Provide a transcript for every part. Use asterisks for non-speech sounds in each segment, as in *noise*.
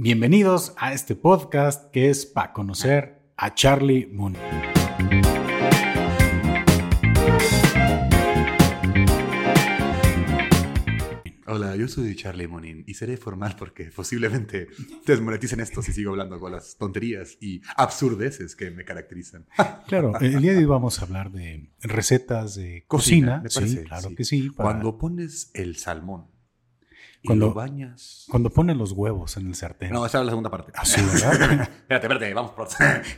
Bienvenidos a este podcast que es para conocer a Charlie Moon. Hola, yo soy Charlie Monin y seré formal porque posiblemente *laughs* desmoneticen esto si sigo hablando con las tonterías y absurdeces que me caracterizan. *laughs* Claro, el día de hoy vamos a hablar de recetas de cocina. me sí, parece, claro sí. que sí. para- Cuando pones el salmón y Cuando- lo bañas... cuando ponen los huevos en el sartén. No, esa es la segunda parte. Ah, sí, ¿verdad? *laughs* espérate, espérate, vamos por...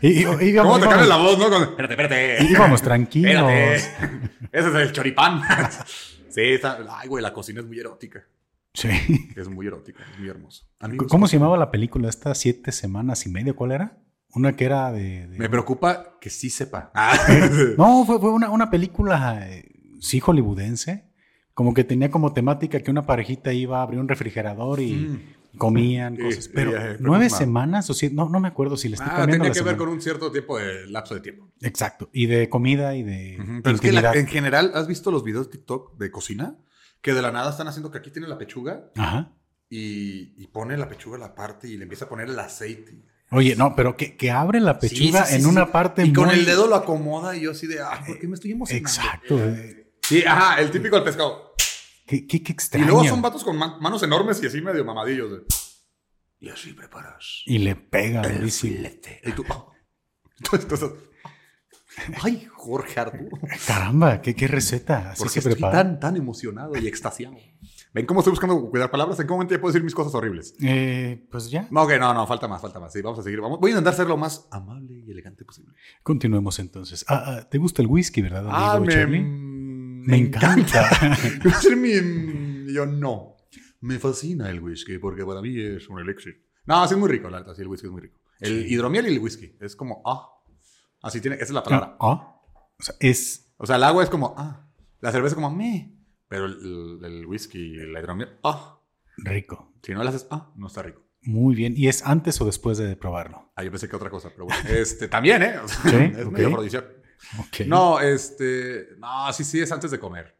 Y- y- y- ¿Cómo te cambias la voz, no? Con- Espérate, espérate. Íbamos tranquilos. Espérate. Ese es el choripán. *laughs* sí, está... Ay, güey, la cocina es muy erótica. Sí. Es muy erótica, es muy hermoso. Amigos, ¿Cómo se llamaba la película esta? ¿Siete semanas y medio? ¿Cuál era? Una que era de... de- Me preocupa que sí sepa. Ah. No, fue, fue una, una película, eh, sí, hollywoodense. Como que tenía como temática que una parejita iba a abrir un refrigerador y Mm. comían cosas. sí, Pero nueve ma. semanas o siete, no, no me acuerdo si le estoy Ah, cambiando tenía que ver con un cierto tiempo de lapso de tiempo. Exacto. Y de comida y de Pero es que la- en general, ¿has visto los videos de TikTok de cocina? Que de la nada están haciendo que aquí tiene la pechuga Ajá. y, y pone la pechuga a la parte y le empieza a poner el aceite. Oye, no, pero que, que abre la pechuga Sí, sí, sí, en una parte Y con el dedo lo acomoda y yo así de, ah, ¿por qué me estoy emocionando? Exacto. eh, Sí, ajá, el típico del pescado. Qué, qué, qué Y extraño. luego son vatos con man- manos enormes y así medio mamadillos. de, y así preparas Y le pega el filete. Y tú, oh. Entonces, entonces, ay, Jorge Arturo. Caramba, qué, qué receta. Así Porque se estoy prepara. tan, tan emocionado y extasiado. ¿Ven cómo estoy buscando cuidar palabras? ¿En qué momento ya puedo decir mis cosas horribles? Eh, pues ya. No, ok, no, no, falta más, falta más. Sí, vamos a seguir. Vamos, voy a intentar ser lo más amable y elegante posible. Continuemos entonces. Ah, ah, ¿Te gusta el whisky, verdad, Ah, amigo me, encanta. *laughs* *laughs* Ser mi- Yo no. Me fascina el whisky porque para mí es un elixir. No, sí es muy rico, la verdad, sí, el whisky es muy rico. El Sí. hidromiel y el whisky. Es como, ah. Así tiene, esa es la palabra. Ah, o sea, es O sea, el agua es como, ah. La cerveza es como, me. Pero el, el- el whisky y la hidromiel, ah. rico. Si no le haces, ah, no está rico. Muy bien. ¿Y es antes o después de probarlo? Ah, yo pensé que otra cosa, pero bueno. *laughs* Este, también, ¿eh? O sea, Sí, es ok. medio afrodisíaco. Ok. No, este. No, sí, sí, es antes de comer.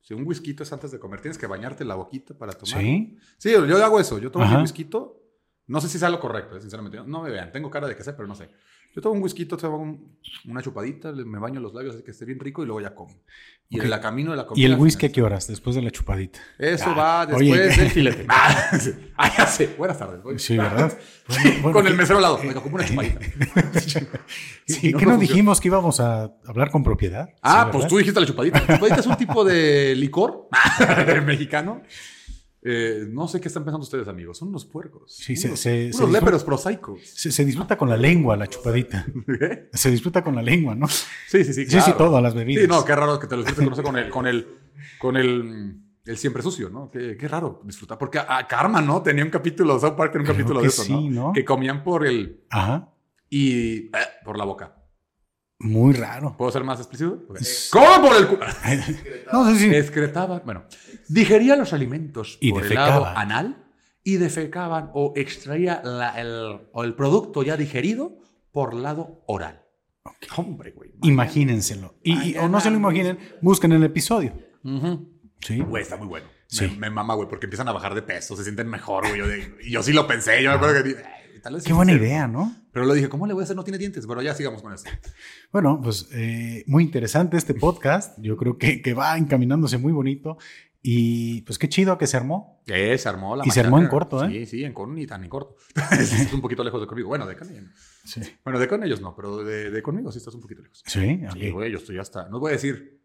Si un whisky es antes de comer, tienes que bañarte la boquita para tomar. ¿Sí? Sí, yo hago eso. Yo tomo Ajá. mi whisky. No sé si sea lo correcto, eh, sinceramente. No me vean, tengo cara de que sé, pero no sé. Yo tomo un whisky, tomo un- una chupadita, me baño los labios, así que esté bien rico y luego ya como. Y en la camino de la comida. ¿Y el whisky a qué horas? Después de la chupadita. Eso Ah, va después oye. del *laughs* filete. Ah. Ah, ya sé. Buenas tardes. voy. Sí, ¿verdad? Sí, *laughs* Bueno, bueno, con el ¿qué- mesero al lado. Me ocupo una chupadita. *laughs* Sí, no, ¿Qué no no funciona. dijimos que íbamos a hablar con propiedad? Ah, Sí, pues tú dijiste la chupadita. La chupadita es un tipo de licor mexicano. Eh, no sé qué están pensando ustedes, amigos. Son unos puercos. Sí, unos, se- unos se disfruta- léperos prosaicos. Se, se disfruta con la lengua la chupadita. *laughs* Se disfruta con la lengua, ¿no? Sí, sí, sí. Sí, claro. sí, todo, las bebidas. Sí, no, qué raro que te lo disfrutes con, con el, con el, con el, el siempre sucio, ¿no? Qué, qué raro disfrutar. Porque a, a Karma, ¿no? Tenía un capítulo, South Park tenía un Creo capítulo de eso, sí, ¿no? Que comían por el, Ajá. y, eh, por la boca. Muy raro. ¿Puedo ser más explícito? Ok. Es- ¿Cómo por el *laughs* No, sí, sí. Excretaban, bueno, digerían los alimentos Y por el lado anal y defecaban o extraía la- el, o el producto ya digerido por lado oral. Hombre, güey. Imagínenselo. Y, y- o no se lo imaginen, busquen el episodio. Sí. Güey, está muy bueno. Sí. Me, me mama, güey, porque empiezan a bajar de peso, se sienten mejor, güey. Yo, yo sí lo pensé, yo me acuerdo que "Ay, tal vez sí Qué buena sirve". idea, ¿no? Pero lo dije, ¿cómo le voy a hacer? No tiene dientes. Pero ya sigamos con esto. *laughs* Bueno, pues eh, muy interesante este podcast. Yo creo que, que va encaminándose muy bonito. Y pues qué chido que se armó. Eh, se armó la Y se armó en corto, ¿eh? Sí, sí, en corto ni tan en corto. *laughs* es un poquito lejos de conmigo. Bueno, de con ellos. Sí. Bueno, de con ellos no, pero de, de conmigo sí estás un poquito lejos. Sí, Sí, ok. güey, yo estoy hasta. No voy a decir.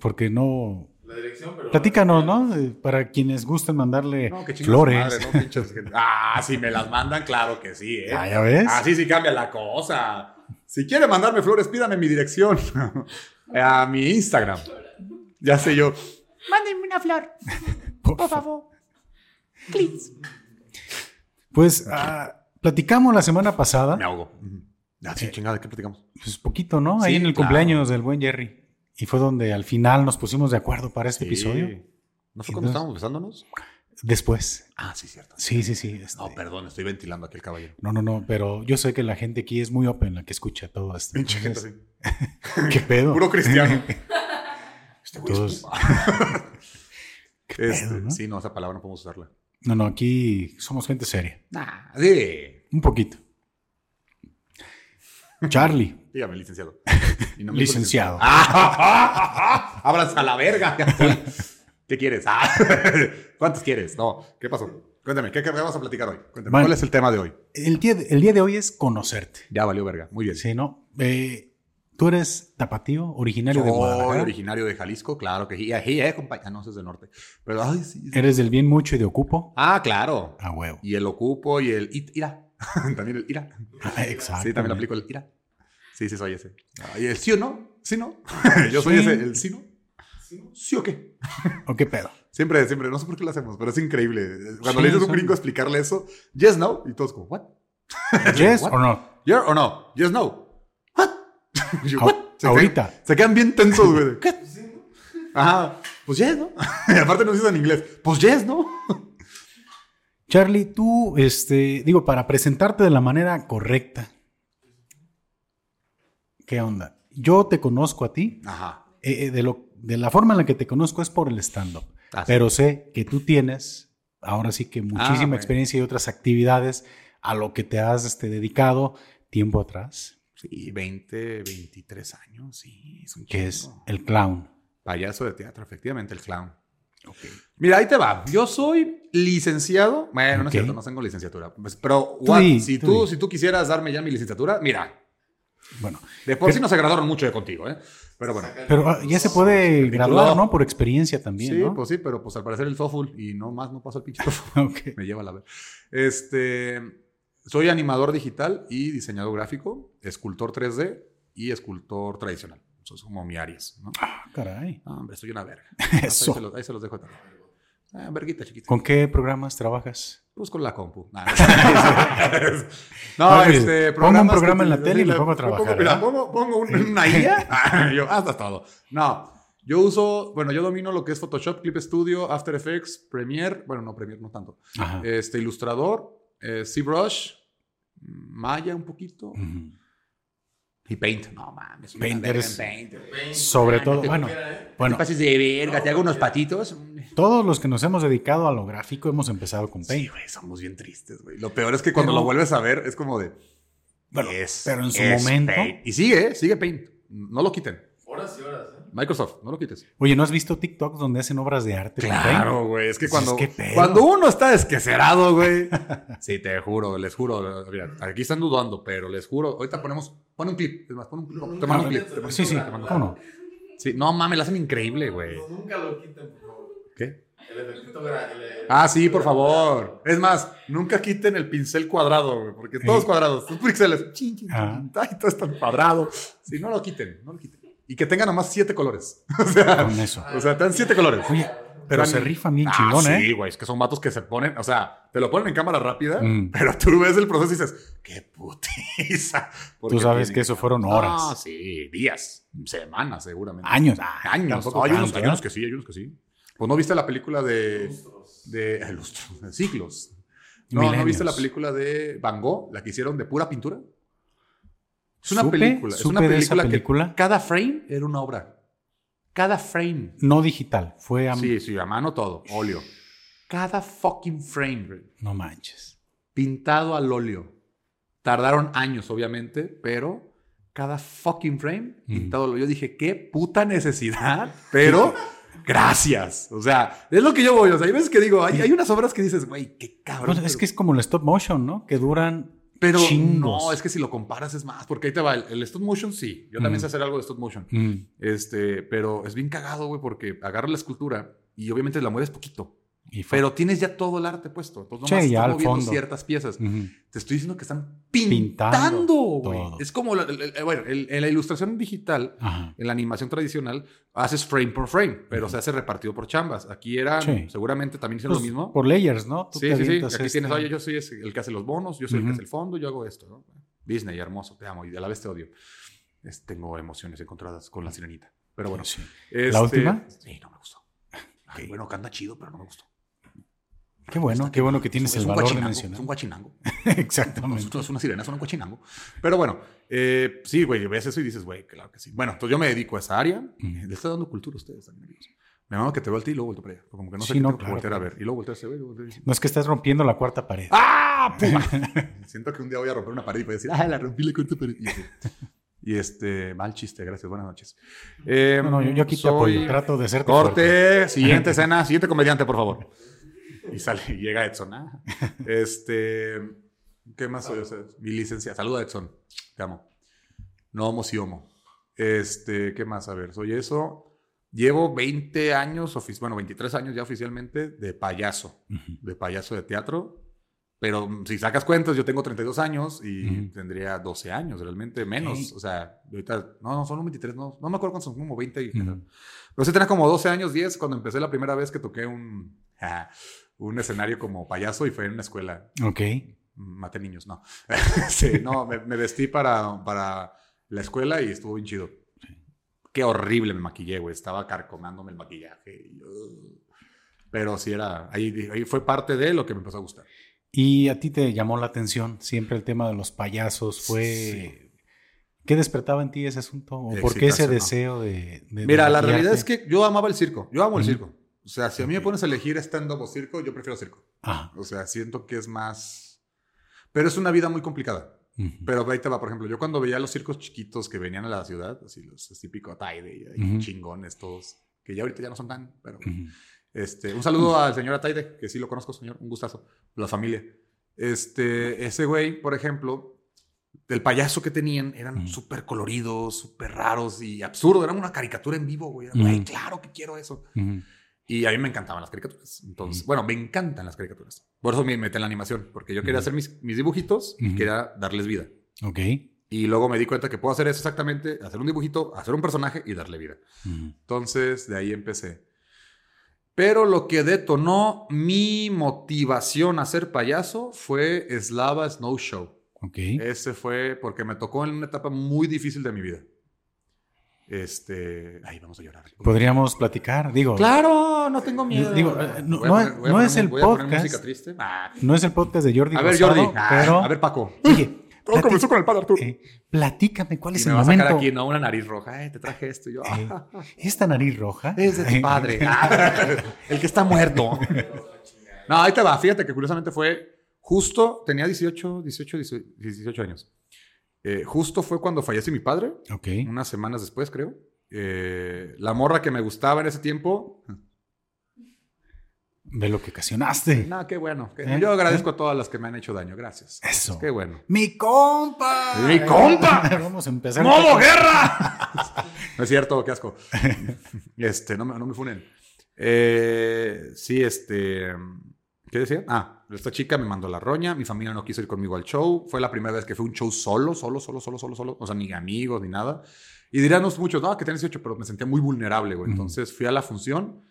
Porque no. La dirección, pero. Platícanos, ¿no? Eh, Para quienes gusten mandarle No, que chingas flores. madre, no. Ah, si me las mandan, claro que sí, ¿eh? Ah, ¿ya ves? Así sí cambia la cosa. Si quiere mandarme flores, pídame mi dirección *laughs* a mi Instagram. Ya sé yo. Mándenme una flor, Por por favor. Please. Pues ah, platicamos la semana pasada. Me ahogo. Ah, sí, chingada, ¿de qué platicamos? Pues poquito, ¿no? Ahí Sí, en el claro. cumpleaños del buen Jerry. Y fue donde al final nos pusimos de acuerdo para este episodio. ¿No fue cuando estábamos besándonos? Después. Ah, sí, cierto. Sí, sí, sí. este- No, perdón, estoy ventilando aquí el caballero. No, no, no, pero yo sé que la gente aquí es muy open, la que escucha todo esto. Pinche gente Entonces. *laughs* ¿Qué pedo? Puro cristiano. *laughs* Este güey Todos-. *laughs* ¿Qué Este, no? Sí, no, esa palabra no podemos usarla. No, no, aquí somos gente seria. Nah, sí. Un poquito. Charlie, Dígame, licenciado. *laughs* Licenciado. ¡Ah! *laughs* ¡Abras a la verga! *laughs* ¿Qué quieres? Ah. ¿Cuántos quieres? No, ¿qué pasó? Cuéntame, ¿qué, qué vamos a platicar hoy? Cuéntame, Bueno. ¿cuál es el tema de hoy? El día de, el día de hoy es conocerte. Ya valió verga. Muy bien. Sí, ¿no? Eh, Tú eres tapatío, originario de Guadalajara. originario de Jalisco, claro que sí. Sí, eh, Ah, no, es del norte. Pero, ay, sí. sí. Eres del bien mucho y de ocupo. Ah, claro. A huevo. Y el ocupo y el it- ira. también el ira. Ah, Exacto. Sí, también aplico el ira. Sí, sí, soy ese. Ah, ¿Y el sí o no? ¿Sí no? *laughs* Yo soy Sí. ese, el sí no. ¿Sí o qué? *laughs* ¿O qué pedo? Siempre, siempre, no sé por qué lo hacemos, pero es increíble. Cuando Sí, le dices a un gringo explicarle eso, yes, no, y todos como, what? *laughs* ¿Yes o no? Yeah or no? Yes, no. What? Yo, Au- "What?" Se ahorita. Quedan, se quedan bien tensos, güey. ¿Qué? Ajá. Pues yes, ¿no? y aparte nos dicen en inglés. Pues yes, ¿no? Charlie, tú, este, digo, para presentarte de la manera correcta. ¿Qué onda? Yo te conozco a ti. Ajá. eh, eh, de, lo, de la forma en la que te conozco es por el stand-up. Ah. Pero sé que tú tienes, ahora sí que muchísima bueno. experiencia y otras actividades a lo que te has este, dedicado tiempo atrás, Sí, 20, 23 años, sí, es un que es el clown. Payaso de teatro, efectivamente, el clown. Mira, ahí te va. Yo soy licenciado. Bueno, no es cierto, no tengo licenciatura. Pues, Pero, what, si, tú si tú quisieras darme ya mi licenciatura, mira, Bueno, de por sí no se graduaron mucho de contigo, ¿eh? Pero bueno. pero ah, ya se puede graduar, ¿no? Por experiencia también, Sí, ¿no? pues sí, pero pues al parecer el TOEFL y no más no pasa el pinche TOEFL. *laughs* Me lleva a la ver. Este, soy animador digital y diseñador gráfico, escultor 3D y escultor tradicional. Eso es como mi áreas, ¿no? Ah, caray. No, hombre, soy una verga. *laughs* Eso. Ahí se los, ahí se los dejo también. Ah, verguita chiquita. ¿Con qué programas trabajas? Pues con la compu. *laughs* Nah, no, pues, este, pongo un programa en la te- tele y la- pongo a trabajar, Mira, ¿eh? pongo, pongo un- una *laughs* IA. Ah, yo, hasta todo. No, yo uso, bueno, yo domino lo que es Photoshop, Clip Studio, After Effects, Premiere. Bueno, no, Premiere no tanto. Ajá. Este, Ilustrador, eh, ZBrush, Maya un poquito Ujú. Y Paint. No mames, Paint, verga eres- en Paint. Sobre todo, te- bueno, Te bueno, pases de verga, te hago unos patitos. todos los que nos hemos dedicado a lo gráfico hemos empezado con Sí, Paint. güey, somos bien tristes, güey. Lo peor es que cuando Pero- lo vuelves a ver es como de. Bueno, es- pero en su es momento- Paint. Y sigue, ¿eh? sigue Paint. No lo quiten. Horas y horas, ¿eh? Microsoft, no lo quites. Oye, ¿no has visto TikToks donde hacen obras de arte? Claro, güey. Es que cuando, es que pedo. cuando uno está desquecerado, güey. *laughs* sí, te juro, les juro. Mira, aquí están dudando, pero les juro. Ahorita ponemos. Pon un clip. Es más, pon un clip. Te mando un clip. te mando- Sí, sí, te mando- ¿cómo no? Sí, no mames, la hacen increíble, güey. No, nunca lo quiten, por favor. ¿Qué? El efectito Ah, sí, por favor. Es más, nunca quiten el pincel cuadrado, güey, porque todos Sí. cuadrados, son píxeles. Ah. Ay, todo está cuadrado. Sí, no lo quiten, no lo quiten. Y que tengan nomás siete colores. *laughs* O sea, Con eso. o sea, te dan siete colores. Oye, pero Están- se rifan bien Ah, chingón, Sí, ¿eh? güey, es que son vatos que se ponen, o sea, te lo ponen en cámara rápida, Mm. pero tú ves el proceso y dices, qué putiza. Tú sabes tienen- que eso fueron horas. Ah, sí, días, semanas seguramente. Años. Ah, Años. tampoco hay, unos, hay unos ¿eh? que sí, hay unos que sí. Pues no viste la película de. de eh, lustros, de siglos. No, ¿no Milenios. viste la película de Van Gogh, la que hicieron de pura pintura? Es una Supe- película. Es una película, película. que cada frame era una obra. Cada frame. No digital, fue a... Sí, sí, a mano todo, óleo. Cada fucking frame, No manches. pintado al óleo. Tardaron años, obviamente, pero cada fucking frame pintado al óleo. Yo dije, qué puta necesidad, *laughs* pero *laughs* gracias. O sea, es lo que yo voy. O sea, hay veces que digo, hay, hay unas obras que dices, güey, qué cabrón. Pues es que es como el stop motion, ¿no? Que duran pero chingos. no, es que si lo comparas es más, porque ahí te va. El, el stop motion, sí. Yo también Mm. sé hacer algo de stop motion. Mm. Este, pero es bien cagado, güey, porque agarras la escultura y obviamente la mueves poquito. Y Pero tienes ya todo el arte puesto. Entonces, nomás ya estás al moviendo fondo. ciertas piezas. Te estoy diciendo que están Pintando güey. Es como, la- bueno, en la ilustración digital, Ajá. en la animación tradicional, haces frame por frame, pero se hace repartido por chambas. Aquí eran, Sí. seguramente también hicieron Pues, lo mismo. Por layers, ¿no? Tú Sí, sí, sí. Aquí este- tienes, oye, yo soy el que hace los bonos, yo soy el que hace el fondo, yo hago esto. ¿no? Disney, hermoso, te amo y a la vez te odio. Es- tengo emociones encontradas con la sirenita. Pero bueno. Sí. este- ¿La última? Sí, no me gustó. Ay, bueno, canta chido, pero no me gustó. Qué bueno, qué bueno que tienes Es el valor de mencionar. Es un guachinango. *laughs* Exactamente. Es una sirena, es un guachinango. Pero bueno, eh, sí, güey, ves eso y dices, güey, claro que sí. Bueno, entonces yo me dedico a esa área. Ujú. Le estoy dando cultura a ustedes también, amigos. Me mama que te veo a ti y luego volteo para allá. Como que no sé Sí, qué no, claro, voltear a ver. Y luego volteo a ese- No es que estés rompiendo la cuarta pared. ¡Ah! *laughs* Puma. Siento que un día voy a romper una pared y voy a decir, ¡ah, la rompí la cuarta pared! Y, así. Y, este, mal chiste, gracias, buenas noches. Eh, No, no, yo, yo aquí te soy- apoyo. Trato de fuerte. Corte, siguiente escena, siguiente comediante, por favor. Y sale, y llega Edson. ah. *laughs* Este, ¿qué más soy? O sea, mi licencia, saluda Edson, te amo. No homo si homo. Este, ¿qué más? A ver, soy eso. Llevo 20 años, bueno, 23 años ya oficialmente de payaso, Ujú. de payaso de teatro. Pero mm, si sacas cuentas, yo tengo 32 años y Ujú. tendría 12 años, realmente menos. Ok. O sea, ahorita, no, no, son 23, no, no me acuerdo cuántos son, como 20 y Ujú. pero sí tenía como 12 años, 10, cuando empecé la primera vez que toqué un, un escenario como payaso y fue en una escuela. Ok. Maté niños, no. *laughs* sí, no, me, me vestí para, para la escuela y estuvo bien chido. Qué horrible me maquillé, güey. Estaba carcomándome el maquillaje. uh, Pero sí era, ahí, ahí fue parte de lo que me empezó a gustar. ¿Y a ti te llamó la atención siempre el tema de los payasos? ¿Fue qué despertaba en ti ese asunto? ¿O por qué ese deseo de, de- Mira, de la realidad es que yo amaba el circo. Yo amo el circo. O sea, si a mí me pones a elegir stand-up o circo, yo prefiero circo. Ah, O sea, siento que es más... Pero es una vida muy complicada. ujú. Pero ahí te va, por ejemplo, yo cuando veía los circos chiquitos que venían a la ciudad, así los típicos Ataide y ahí Ujú. chingones todos, que ya ahorita ya no son tan, pero... Ujú. Este, un saludo al señor Ataide, que sí lo conozco, señor, un gustazo, la familia. Este, ese güey, por ejemplo, el payaso que tenían eran súper coloridos, súper raros y absurdos, eran una caricatura en vivo, güey. Era, Ujú. "Güey, claro que quiero eso. Y a mí me encantaban las caricaturas. Entonces, bueno, me encantan las caricaturas. Por eso me metí en la animación, porque yo quería hacer mis, mis dibujitos y quería darles vida. Ok. Y luego me di cuenta que puedo hacer eso exactamente, hacer un dibujito, hacer un personaje y darle vida. Entonces, de ahí empecé. Pero lo que detonó mi motivación a ser payaso fue Slava Snow Show. Ok. Ese fue porque me tocó en una etapa muy difícil de mi vida. Este, ay, vamos a llorar. Podríamos platicar, digo. Claro, no tengo miedo. Digo, eh, no- Voy a no poner- no poner es el voy a poner podcast. música triste. Ah. No es el podcast de Jordi A ver, Rosado, Jordi. Ah, pero A ver, Paco. oye, *laughs* Todo comenzó con el padre Arturo. eh, platícame cuál Y es me el va a sacar momento. aquí, ¿no? Una nariz roja. Ay, te traje esto. Y yo, Eh, ah, Esta nariz roja. Es de tu padre. *laughs* El que está muerto. No, ahí te va. Fíjate que curiosamente fue justo, tenía 18, 18, 18 años. Eh, justo fue cuando fallece mi padre, Ok. unas semanas después, creo. Eh, la morra que me gustaba en ese tiempo. Ve lo que ocasionaste. No, qué bueno. ¿Eh? Yo agradezco a todas las que me han hecho daño. Gracias. Eso. Qué bueno. ¡Mi compa! ¡Mi compa! *laughs* Vamos a empezar. ¡Modo guerra! *laughs* no es cierto, qué asco. *laughs* Este, no me, no me funen. Sí, este. ¿Qué decía? Ah, esta chica me mandó la roña. Mi familia no quiso ir conmigo al show. Fue la primera vez que fue un show solo, solo, solo, solo, solo, solo. O sea, ni amigos, ni nada. Y dirán muchos, no, que tienes 18, pero me sentía muy vulnerable, güey. Entonces fui a la función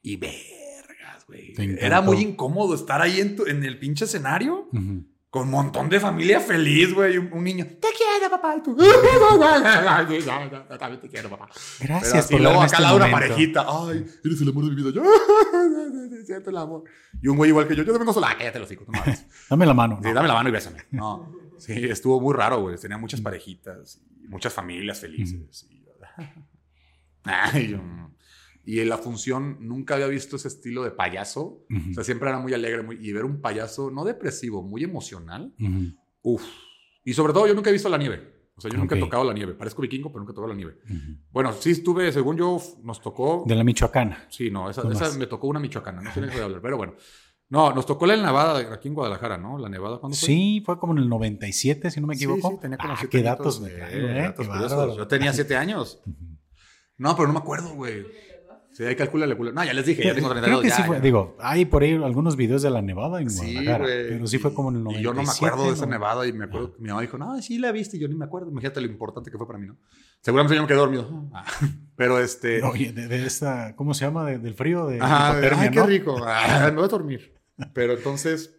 y vergas, güey. Era muy incómodo estar ahí en, tu- en el pinche escenario. Ujú. Con un montón de familia feliz, güey. Un, un niño, te quiero, papá. Y tú, *laughs* también te quiero, papá. Gracias por luego acá este al lado una parejita. Ay, eres el amor de mi vida. *laughs* Yo, siento el amor. Y un güey igual que yo. Yo te vengo sola. Cállate los hijos. No. *laughs* Dame la mano. Sí, ¿no? dame la mano y bésame. No. Sí, estuvo muy raro, güey. Tenía muchas parejitas y muchas familias felices. Y, Ay, yo, y en la función nunca había visto ese estilo de payaso. Ujú. O sea, siempre era muy alegre muy, y ver un payaso no depresivo, muy emocional. Ujú. Uf. Y sobre todo, yo nunca he visto la nieve. O sea, yo nunca he Ok. tocado la nieve. Parezco vikingo, pero nunca he tocado la nieve. Ujú. Bueno, sí estuve, según yo, nos tocó. De la Michoacana. Sí, no, esa, ¿Cómo esa es? me tocó una michoacana. No sé de hablar, *laughs* pero bueno. No, nos tocó la nevada aquí en Guadalajara, ¿no? La nevada, ¿cuándo fue? Sí, fue como en el 97, si no me Sí, equivoco. sí, tenía como ah, siete qué datos me Eh, ¿eh? Yo tenía siete años. *laughs* No, pero no me acuerdo, güey. Sí, ahí calcula, calcula. No, ya les dije, ya tengo 32 Creo que ya, sí fue. ya. Digo, hay por ahí algunos videos de la nevada en Sí, Guadalajara. güey. pero sí fue como en el 97. Y yo no me acuerdo de esa ¿no? nevada y me acuerdo que mi mamá dijo, no, sí la viste y yo ni me acuerdo. Imagínate lo importante que fue para mí, ¿no? Seguramente yo me quedé dormido. Ah, *laughs* Pero este... Oye, de, de esta, ¿cómo se llama? De- del frío, de Ajá, ay, qué ¿no? rico. *laughs* Ah, me voy a dormir. Pero entonces,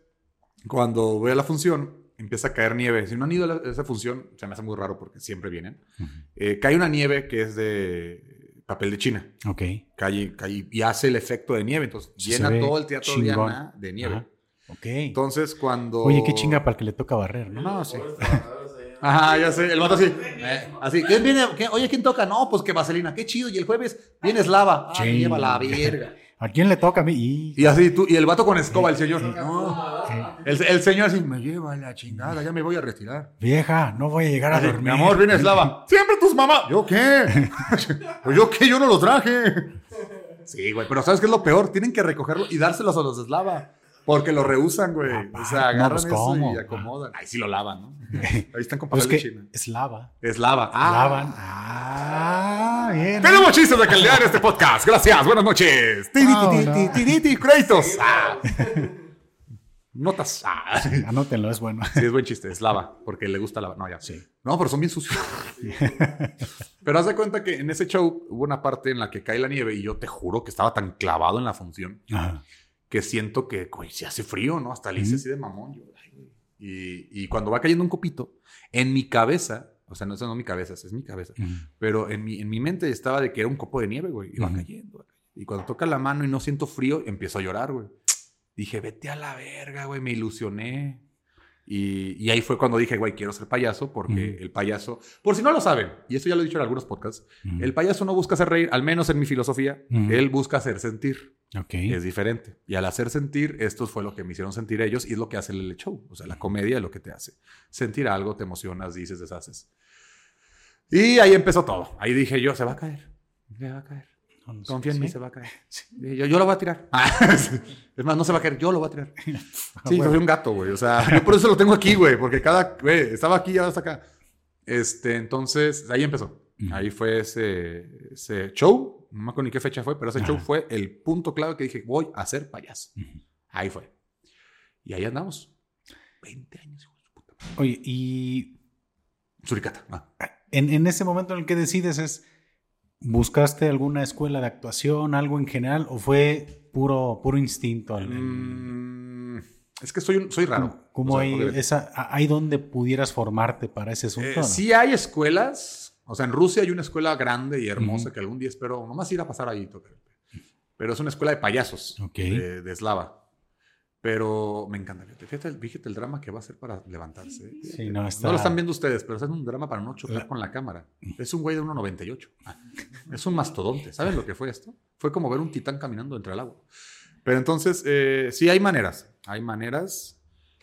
cuando voy a la función, empieza a caer nieve. Si no han ido a la- a esa función, se me hace muy raro porque siempre vienen. Ujú. Eh, cae una nieve que es de papel de China. Ok. Cae, cae y hace el efecto de nieve. Entonces, llena todo el teatro. Diana de nieve. Ajá. Ok. Entonces, cuando... Oye, qué chinga para el que le toca barrer, ¿no? No, sí. Ajá, ya sé, el vato así. eh, así, ¿quién viene? ¿Quién- Oye, ¿quién toca? No, pues que Vaselina, qué chido. Y el jueves viene Slava. Ah, lleva la verga. ¿A quién le toca a mí? Y- Y así, tú, y el vato con escoba, el señor. No. El, el señor así, me lleva la chingada, ya me voy a retirar. Vieja, no voy a llegar a dormir. mi amor, viene Slava. Siempre tus mamás. ¿Yo qué? *laughs* pues yo qué, yo no los traje. *laughs* Sí, güey, pero ¿sabes qué es lo peor? Tienen que recogerlo y dárselos a los de Slava. Porque lo rehusan, güey. Papá, o sea, no, agarran pues, eso y acomodan. Ahí sí lo lavan, ¿no? *laughs* Ahí están con Pues papel es de China. es lava. Es lava. Ah. Lavan. Ah, bien. Tenemos chistes de calidad en este podcast. Gracias, buenas noches. Ti, ti, Ah, ti, no. ti, ti, ti, ti, créditos. Ah. *laughs* Notas. Ah. Anótenlo, es bueno. Sí, es buen chiste, es lava, porque le gusta lava. No, ya. Sí. No, pero son bien sucios. *laughs* pero haz de cuenta que en ese show hubo una parte en la que cae la nieve y yo te juro que estaba tan clavado en la función Ajá. Que siento que, güey, se hace frío, ¿no? Hasta le hice así de mamón. yo, ay, güey. y, y cuando va cayendo un copito, en mi cabeza, o sea, no, eso no es mi cabeza, es mi cabeza, pero en mi, en mi mente estaba de que era un copo de nieve, güey. Iba Ujú. cayendo. güey. Y cuando toca la mano y no siento frío, empiezo a llorar, güey. Dije, vete a la verga, güey. Me ilusioné. Y, y ahí fue cuando dije, güey, quiero ser payaso porque el payaso, por si no lo saben, y esto ya lo he dicho en algunos podcasts, el payaso no busca hacer reír, al menos en mi filosofía, él busca hacer sentir. Ok. Es diferente. Y al hacer sentir, esto fue lo que me hicieron sentir ellos y es lo que hace el show. O sea, la comedia es lo que te hace. Sentir algo, te emocionas, dices, deshaces. Y ahí empezó todo. Ahí dije yo, se va a caer. Se va a caer. No, no. Confía en mí, ¿Sí? se va a caer. *laughs* Y Yo, yo lo voy a tirar. *laughs* es más, no se va a caer, yo lo voy a tirar. *laughs* Sí, bueno. soy un gato, güey. O sea, yo por eso lo tengo aquí, güey. Porque cada, güey, estaba aquí y ahora está acá. Este, entonces, ahí empezó. Ahí fue ese, ese show. No me acuerdo ni qué fecha fue, pero ese Ajá. show fue el punto clave que dije, voy a ser payaso. Ahí fue. Y ahí andamos. 20 años, hijo de su puta madre. Oye, y Suricata. Ah. en, en ese momento en el que decides es, ¿buscaste alguna escuela de actuación, algo en general, o fue puro, puro instinto? el- el- Mm, es que soy, un- soy raro. ¿Cómo O sea, hay, esa, hay donde pudieras formarte para ese asunto? Eh, no? sí hay escuelas. O sea, en Rusia hay una escuela grande y hermosa Ujú. que algún día espero nomás ir a pasar ahí. Pero es una escuela de payasos Ok. de, de eslava. Pero me encanta. Fíjate, fíjate, el- fíjate el drama que va a ser para levantarse. Sí, no, está- No lo están viendo ustedes, pero es un drama para no chocar con la cámara. Es un güey de 1,98. Ah, es un mastodonte. ¿Saben lo que fue esto? Fue como ver un titán caminando entre el agua. Pero entonces, eh, sí hay maneras. Hay maneras.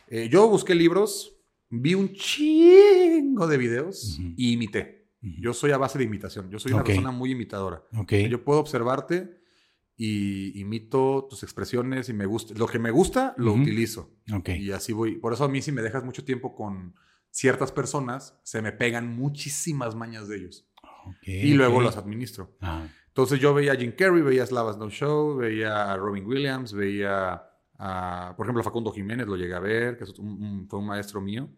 Eh, yo busqué libros, vi un chingo de videos Ujú. y imité. Yo soy a base de imitación. Yo soy una persona muy imitadora. Ok. Yo puedo observarte y imito tus expresiones y me gusta. Lo que me gusta, lo Ujú. utilizo. ok. Y así voy. Por eso a mí, si me dejas mucho tiempo con ciertas personas, se me pegan muchísimas mañas de ellos. Y luego los administro. Ah, Entonces yo veía a Jim Carrey, veía a Slava No Show, veía a Robin Williams, veía a, por ejemplo, a Facundo Jiménez, lo llegué a ver, que es un- un- fue un maestro mío.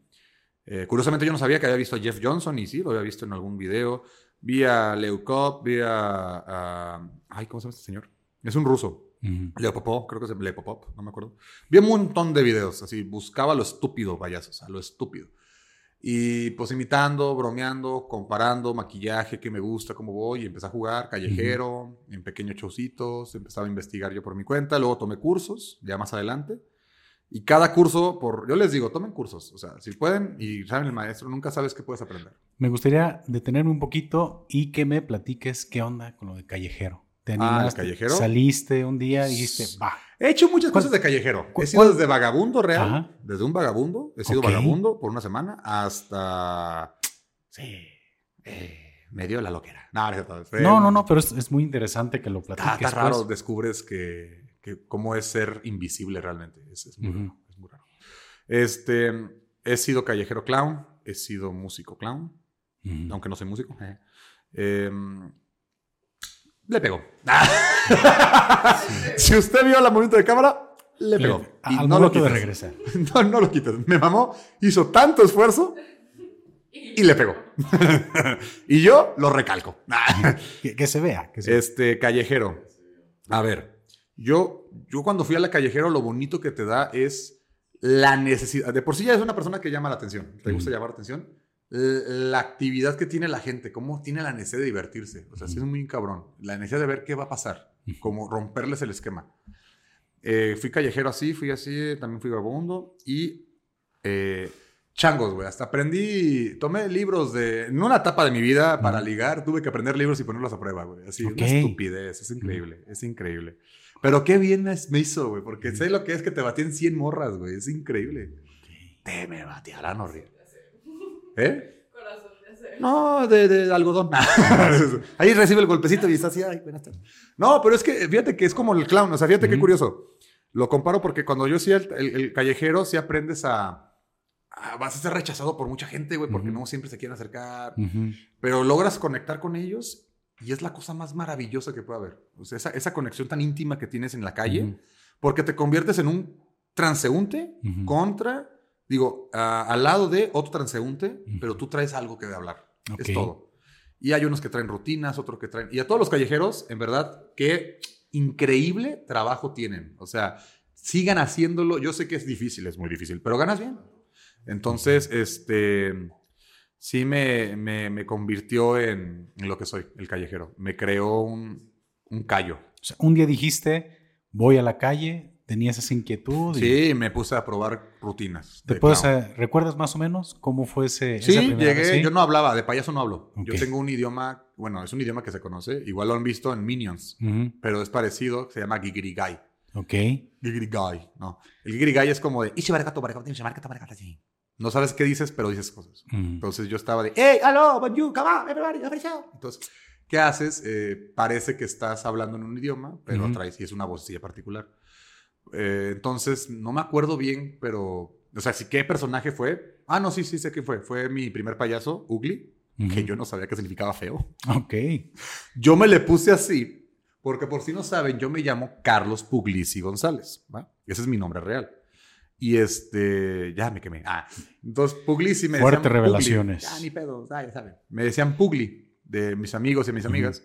Eh, curiosamente yo no sabía que había visto a Jeff Johnson y sí, lo había visto en algún video. Vi a Leo Kopp, vi a, a- Ay, ¿cómo se llama este señor? Es un ruso. ujú. Leo Popov, creo que es Leo Popov, no me acuerdo. Vi un montón de videos, así, buscaba lo estúpido, payasos, a lo estúpido. Y pues imitando, bromeando, comparando maquillaje, que me gusta, cómo voy, y empecé a jugar callejero, en pequeños showcitos, empezaba a investigar yo por mi cuenta, luego tomé cursos, ya más adelante. Y cada curso, por, yo les digo, tomen cursos, o sea, si pueden y saben el maestro, nunca sabes qué puedes aprender. Me gustaría detenerme un poquito y que me platiques qué onda con lo de callejero. ¿Te Ah, ¿el animaste? callejero? Saliste un día y dijiste, va. He hecho muchas ¿Cuál- cosas de callejero. He sido desde vagabundo real, Ajá. desde un vagabundo, he sido vagabundo por una semana hasta. Sí, eh, me dio la loquera. No, no, No, pero es, es muy interesante que lo Está, platiques. está raro, pues. descubres que, que cómo es ser invisible realmente. Es, es muy raro, es muy raro. Este, he sido callejero clown, he sido músico clown, aunque no soy músico. eh. Em, le pegó. *laughs* si usted vio la movimiento de cámara, le pegó. Le- Y al no lo momento de quitas. regresar. *laughs* No, no lo quitas. Me mamó, hizo tanto esfuerzo y le pegó. *laughs* y yo lo recalco. Que, que se vea. Que se vea. Este, callejero. A ver, yo, yo cuando fui a la callejero, lo bonito que te da es la necesidad. De por sí ya es una persona que llama la atención. ¿Te gusta llamar la atención? La actividad que tiene la gente, cómo tiene la necesidad de divertirse. O sea, sí es muy cabrón. La necesidad de ver qué va a pasar, como romperles el esquema. Eh, fui callejero así, fui así, también fui vagabundo y eh, changos, güey. Hasta aprendí, tomé libros de, en una etapa de mi vida para ligar, tuve que aprender libros y ponerlos a prueba, güey. Así, Ok. una estupidez, es increíble, es increíble. Pero qué bien me hizo, güey, porque sé lo que es que te batí en 100 morras, güey, es increíble. Te me batearán horrible. ¿Eh? Corazón de acero. No, de, de algodón. *laughs* Ahí recibe el golpecito y está así, ay, buenas tardes. No, pero es que fíjate que es como el clown, o sea, fíjate qué Ujú. curioso. Lo comparo porque cuando yo hacía el, el- el callejero, sí aprendes a, a- Vas a ser rechazado por mucha gente, güey, porque no siempre se quieren acercar. Ujú. Pero logras conectar con ellos y es la cosa más maravillosa que puede haber. O sea, esa, esa conexión tan íntima que tienes en la calle, porque te conviertes en un transeúnte contra, digo, a- al lado de otro transeúnte, pero tú traes algo que de hablar. Es todo. Y hay unos que traen rutinas, otros que traen... Y a todos los callejeros, en verdad, qué increíble trabajo tienen. O sea, sigan haciéndolo. Yo sé que es difícil, es muy difícil, pero ganas bien. Entonces, este... Sí me, me, me convirtió en, en lo que soy, el callejero. Me creó un, un callo. O sea, un día dijiste, voy a la calle, tenías esa inquietud. y Sí, me puse a probar rutinas. ¿Te de puedes, eh, ¿Recuerdas más o menos cómo fue ese? Sí, esa llegué. vez? ¿Sí? Yo no hablaba, de payaso no hablo. Yo tengo un idioma, bueno, es un idioma que se conoce. Igual lo han visto en Minions, pero es parecido. Se llama Gigirigai. Ok. Gigirigai, no. El Gigirigai es como de. No sabes qué dices, pero dices cosas. Ujú. Entonces yo estaba de. ¡Hey, hello, bonjour, come on, everybody, appreciado". Entonces, ¿qué haces? Eh, parece que estás hablando en un idioma, pero Ujú. traes y es una vocecilla particular. Eh, entonces, no me acuerdo bien, pero. O sea, si qué personaje fue. Ah, no, sí, sí sé quién fue. Fue mi primer payaso, Ugly, que yo no sabía que significaba feo. Ok. Yo me le puse así, porque por si no saben, yo me llamo Carlos Puglisi González. ¿va? Ese es mi nombre real. Y este, ya me quemé. Ah, entonces Puglisi me Fuertes decían Pugli. revelaciones. Ya, ni pedo, ah, ya saben. Me decían Pugli de mis amigos y mis amigas.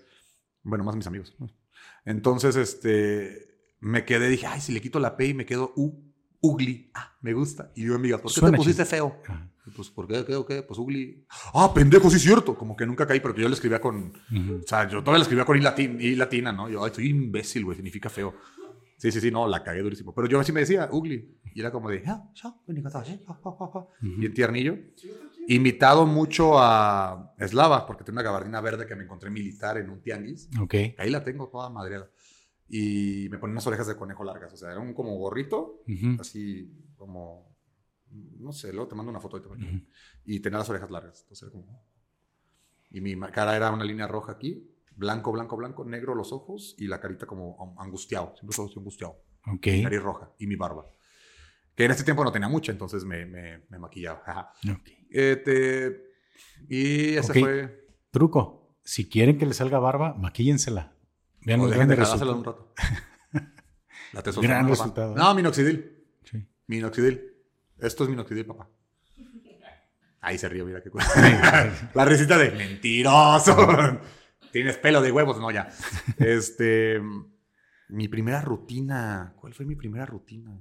Bueno, más mis amigos. Entonces, este, me quedé, dije, ay, si le quito la P y me quedo U, Ugly. Ah, me gusta. Y yo, amiga, ¿por qué Suena te pusiste feo? Pues, ¿por qué? ¿Qué? ¿Qué? Pues Ugly. Ah, pendejo, sí es cierto. Como que nunca caí, pero que yo le escribía con, Ujú. o sea, yo todavía la escribía con I, I latina, ¿no? Yo, ay, soy imbécil, güey, significa feo. Sí, sí, sí, no, la cagué durísimo. Pero yo así me decía, ugly. Y era como de, ah, ya, bien tiernillo. Imitado mucho a Eslava, porque tengo una gabardina verde que me encontré militar en un tianguis. Ok. Ahí la tengo toda madreada. Y me ponía unas orejas de conejo largas. O sea, era un como gorrito, así como, no sé, luego te mando una foto para que Ujú. vean. Y tenía las orejas largas. Entonces era como... Y mi cara era una línea roja aquí, blanco, blanco, blanco, negro los ojos y la carita como angustiado. Siempre así angustiado. Ok. Nariz roja y mi barba. Que en ese tiempo no tenía mucha, entonces me, me, me maquillaba. Ajá. Ok. Este, y ese fue... Truco. Si quieren que le salga barba, maquíllensela. Vean los grandes un rato. *laughs* La *laughs* Gran resultado. No, minoxidil. Sí. Minoxidil. Esto es minoxidil, papá. *laughs* Ahí se ríe, mira qué cosa. La risita de mentiroso. Tienes pelo de huevos, no, ya. Este. Mi primera rutina. ¿Cuál fue mi primera rutina?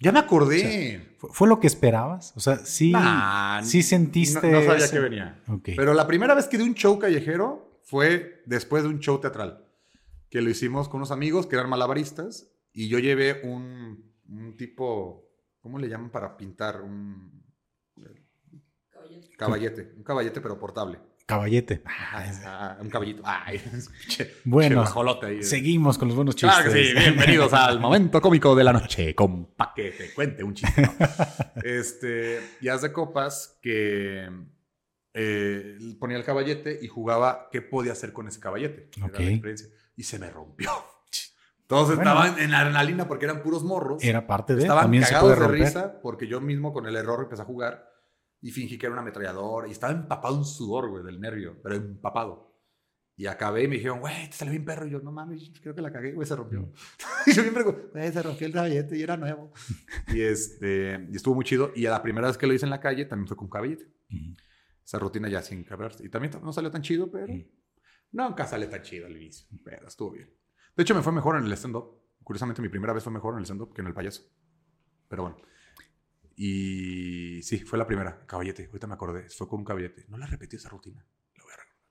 Ya me acordé. ¿Fue, fue lo que esperabas? O sea, sí, Nah, sí sentiste. no, no sabía ese- que venía. Ok. Pero la primera vez que di un show callejero fue después de un show teatral. Que lo hicimos con unos amigos que eran malabaristas. Y yo llevé un, un tipo. ¿Cómo le llaman para pintar? Un Caballete. caballete. Un caballete, pero portable. Caballete. Ah, un caballito. Ay, *laughs* Bueno. Seguimos con los buenos chistes. Claro que sí, bienvenidos *laughs* al momento cómico de la noche, con pa' que te cuente un chiste. ¿no? *laughs* Este, y haz de copas que eh, ponía el caballete y jugaba qué podía hacer con ese caballete. Era Ok. la experiencia. Y se me rompió. Entonces Bueno. estaban en adrenalina porque eran puros morros. Era parte de. Estaban También se cagados puede de risa porque yo mismo con el error empecé a jugar y fingí que era una ametralladora y estaba empapado en sudor, güey, del nervio, pero empapado. Y acabé y me dijeron, güey, te salió bien perro. Y yo, no mames, creo que la cagué, güey, se rompió. *laughs* Y yo siempre, güey, se rompió el caballete y era nuevo. y, este, y estuvo muy chido. Y a la primera vez que lo hice en la calle también fue con caballete. Ujú. Esa rutina ya sin cabrarse. Y también no salió tan chido, pero Mm. nunca sale tan chido al inicio. Pero estuvo bien. De hecho, me fue mejor en el stand-up. Curiosamente, mi primera vez fue mejor en el stand-up que en el payaso. Pero bueno. Y sí, fue la primera. Caballete. Ahorita me acordé. Fue con un caballete. No la repetí esa rutina. La voy a recordar.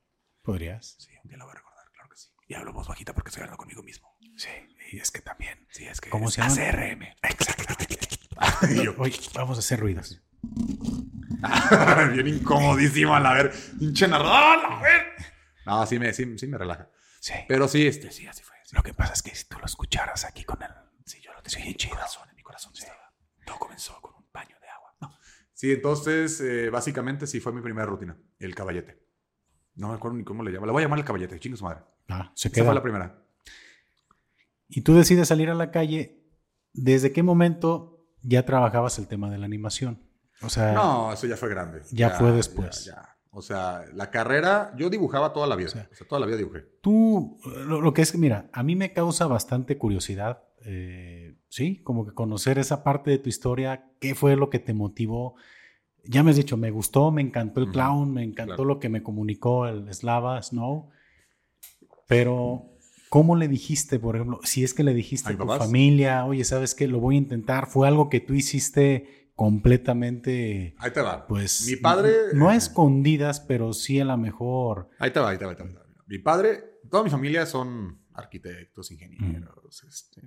Podrías. Sí, un día la voy a recordar. Claro que sí. Y hablo voz bajita porque estoy hablando conmigo mismo. Sí. Y es que también. Sí, es que ¿Cómo se llama? ACRM. *laughs* Exactamente. *laughs* yo, Oye, vamos a hacer ruidos. *laughs* Bien incomodísimo a la ver. Pinche narrador, a ver. No, sí me, sí, sí me relaja. Sí. Pero sí, este, sí, así fue. Lo que pasa es que si tú lo escucharas aquí con él. Sí, yo lo tenía en mi corazón, en mi corazón estaba. Todo comenzó con un paño de agua. No. Sí, entonces, eh, básicamente sí fue mi primera rutina, el caballete. No me acuerdo ni cómo le llamo. Le voy a llamar el caballete, chingue su madre. Ah, se Esa queda. fue la primera. Y tú decides salir a la calle. ¿Desde qué momento ya trabajabas el tema de la animación? O sea, No, eso ya fue grande. Ya fue después. ya, ya. O sea, la carrera, yo dibujaba toda la vida. O sea, o sea, toda la vida dibujé. tú, lo, lo que es que, mira, a mí me causa bastante curiosidad, eh, sí, como que conocer esa parte de tu historia, qué fue lo que te motivó. Ya me has dicho, me gustó, me encantó el clown, me encantó claro. lo que me comunicó el Slava Snow, pero ¿cómo le dijiste, por ejemplo, si es que le dijiste ¿A tu papás? familia, oye, ¿sabes qué? Lo voy a intentar, fue algo que tú hiciste completamente, Ahí te va. pues, Mi padre. no a escondidas, pero sí a la mejor... Ahí te va, ahí te va, ahí te va. ahí te va. Mi padre, toda mi familia son arquitectos, ingenieros. este,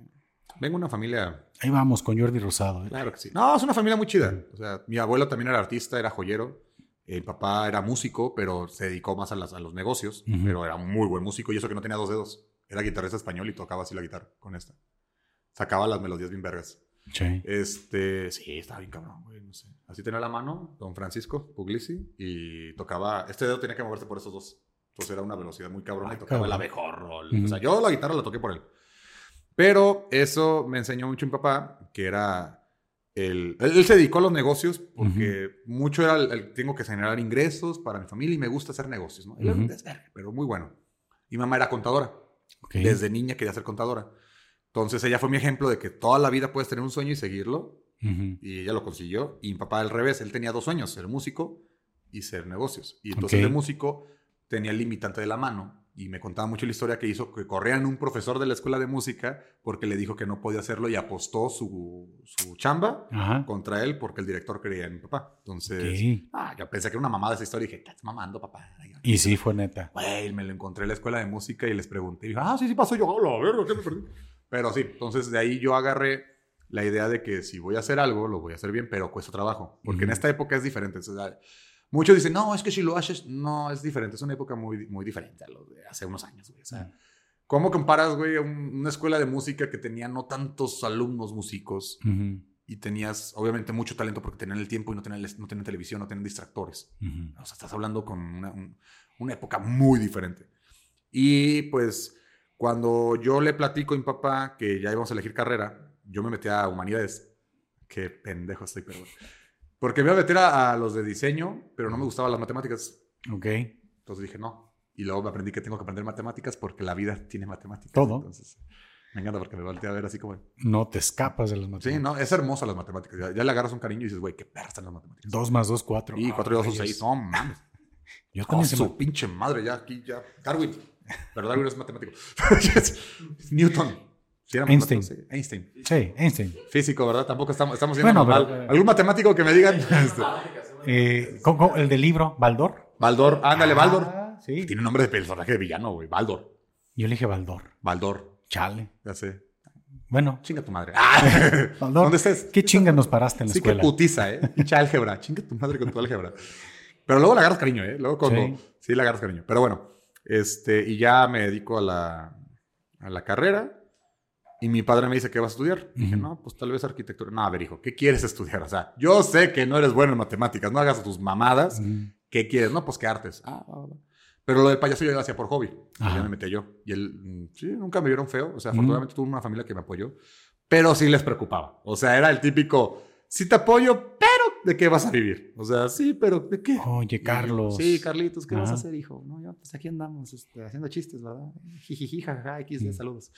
vengo de una familia. Ahí vamos con Jordi Rosado. ¿eh? Claro que sí. No, es una familia muy chida. O sea, mi abuelo también era artista, era joyero. El papá era músico, pero se dedicó más a, las- a los negocios. Ujú. Pero era muy buen músico y eso que no tenía dos dedos. Era guitarrista español y tocaba así la guitarra con esta. Sacaba las melodías bien vergas. Sí. Este, sí, estaba bien cabrón, güey, no sé. Así tenía la mano, don Francisco Puglisi, y tocaba, este dedo tenía que moverse por esos dos. Entonces era una velocidad muy cabrona y tocaba el cabrón. abejorro. el-. O sea, yo la guitarra la toqué por él. Pero eso me enseñó mucho mi papá, que era el... Él, él se dedicó a los negocios porque mucho era el, el tengo que generar ingresos para mi familia y me gusta hacer negocios, ¿no? Desvergue, pero muy bueno. Y mamá era contadora. Desde niña quería ser contadora. Entonces ella fue mi ejemplo de que toda la vida puedes tener un sueño y seguirlo. Y ella lo consiguió. Y mi papá al revés, él tenía dos sueños, ser músico y ser negocios. Y entonces Ok. de músico tenía el limitante de la mano. Y me contaba mucho la historia que hizo que corrían un profesor de la escuela de música porque le dijo que no podía hacerlo y apostó su, su chamba Ajá. contra él porque el director creía en mi papá. Entonces, ah, yo pensé que era una mamada esa historia y dije, estás mamando, papá. Y sí, fue neta. Güey, me lo encontré en la escuela de música y les pregunté. Y dijo, ah, sí, sí pasó yo. "Hola, a ver, ¿qué me perdí? Pero sí, entonces de ahí yo agarré la idea de que si voy a hacer algo, lo voy a hacer bien, pero cuesta trabajo. Porque en Ujú. esta época es diferente. Sea, muchos dicen, no, es que si lo haces, no, es diferente. Es una época muy, muy diferente a lo de hace unos años. Güey. O sea, ¿cómo comparas, güey, un- una escuela de música que tenía no tantos alumnos músicos y tenías, obviamente, mucho talento porque tenían el tiempo y no tenían, no tenían televisión, no tenían distractores? Ujú. O sea, estás hablando con una, un- una época muy diferente. Y pues cuando yo le platico a mi papá que ya íbamos a elegir carrera, yo me metí a humanidades. Qué pendejo estoy, perdón. Porque me iba a meter a, a los de diseño, pero no me gustaban las matemáticas. Ok. Entonces dije, no. Y luego me aprendí que tengo que aprender matemáticas porque la vida tiene matemáticas. Todo. Entonces, me encanta porque me volteé a ver así como... No te escapas de las Sí, matemáticas. no, es hermosa las matemáticas. Ya, ya le agarras un cariño y dices, güey, qué perras están las matemáticas. Dos más dos, cuatro. Y cuatro y dos son seis. No mames. *laughs* Yo Oh, también se su me- pinche madre, ya aquí, ya. Darwin. Pero Darwin es matemático. *laughs* Newton. ¿Sí era Einstein. Sí, Einstein. Sí, Einstein. Físico, ¿verdad? Tampoco estamos, estamos viendo Bueno, mal. pero- ¿Algún matemático que me digan? *laughs* Este, Eh, el del libro, Baldor. Baldor. Ándale, Baldor. Ah, sí. Tiene nombre de personaje de villano, güey. Baldor. Yo le dije Baldor. Baldor. Chale. Ya sé. Bueno, Chinga tu madre. *laughs* Ah. *laughs* Baldor. ¿Dónde estés? ¿Qué chingas nos paraste en la Sí que escuela? putiza, ¿eh? Pinche álgebra. Chinga tu madre con tu álgebra. Pero luego le agarras cariño, ¿eh? Luego cuando... Sí. Sí. le agarras cariño. Pero bueno, este... Y ya me dedico a la, a la carrera. Y mi padre me dice, ¿qué vas a estudiar? Dije, no, pues tal vez arquitectura. No, a ver, hijo, ¿qué quieres estudiar? O sea, yo sé que no eres bueno en matemáticas. No hagas tus mamadas. ¿Qué quieres? No, pues que artes. Ah, va. Pero lo del payaso yo lo hacía por hobby. Ajá. ya me metí yo. Y él, mm, sí, nunca me vieron feo. O sea, afortunadamente tuve una familia que me apoyó. Pero sí les preocupaba. O sea, era el típico, sí te apoyo, pero ¿de qué vas a vivir? O sea, sí, pero ¿de qué? Oye, yo, Carlos. Sí, Carlitos, ¿qué vas a Ajá. hacer, hijo? No, ya, pues aquí andamos, este, haciendo chistes, ¿verdad? Jijiji, jajaja, Mm. saludos.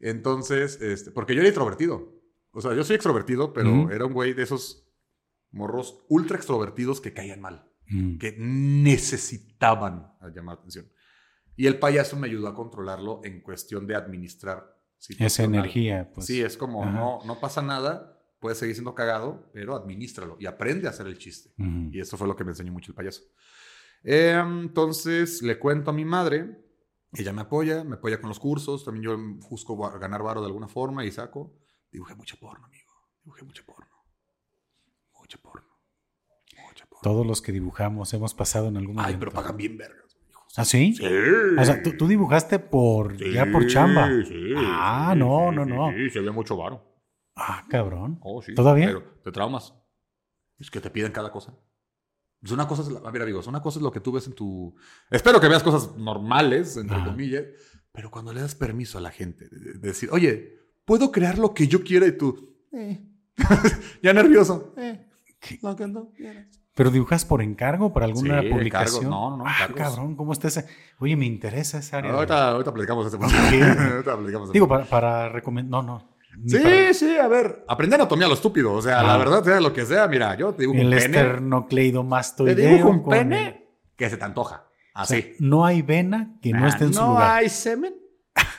Entonces, este, porque yo era introvertido. O sea, yo soy extrovertido, pero era un güey de esos morros ultra extrovertidos que caían mal Mm, que necesitaban llamar atención. Y el payaso me ayudó a controlarlo en cuestión de administrar. Esa energía, pues. sí, es como, Ajá. no, no pasa nada, puedes seguir siendo cagado, pero administralo y aprende a hacer el chiste. Y eso fue lo que me enseñó mucho el payaso. Eh, entonces le cuento a mi madre, ella me apoya, me apoya con los cursos, también yo busco ganar varo de alguna forma y saco. Dibujé mucha porno, amigo. Dibujé mucha porno. Mucha porno. Mucha porno. Todos los que dibujamos hemos pasado en algún momento. Ay, pero pagan bien vergas. ¿Ah, sí? Sí. O sea, ¿tú, tú dibujaste por ya por chamba. Sí, Ah, sí, no, no, no. Sí, se ve mucho varo. Ah, cabrón. Oh, sí. ¿Todavía? Pero te traumas. Es que te piden cada cosa. Es una cosa, es la- a ver, amigos, una cosa es lo que tú ves en tu. Espero que veas cosas normales, entre Ajá. comillas, pero cuando le das permiso a la gente de, de decir, oye, puedo crear lo que yo quiera y tú, eh. *laughs* ya nervioso, eh, lo que no quieras. ¿Pero dibujas por encargo para alguna Sí, publicación? encargos. No, no, no, Ah, cabrón, ¿cómo está ese? Oye, me interesa esa área. de- Ahorita, ahorita platicamos ese punto. *laughs* Ahorita platicamos ese Digo, para, para recomendar. No, no. Sí, para- sí, a ver, aprende anatomía lo estúpido. O sea, Ah. la verdad, sea lo que sea, mira, yo te El un pene. Te esternocleidomastoideo. dibujo un con- pene que se te antoja. o sea, Así. no hay vena que no Ah, esté en su no lugar. hay semen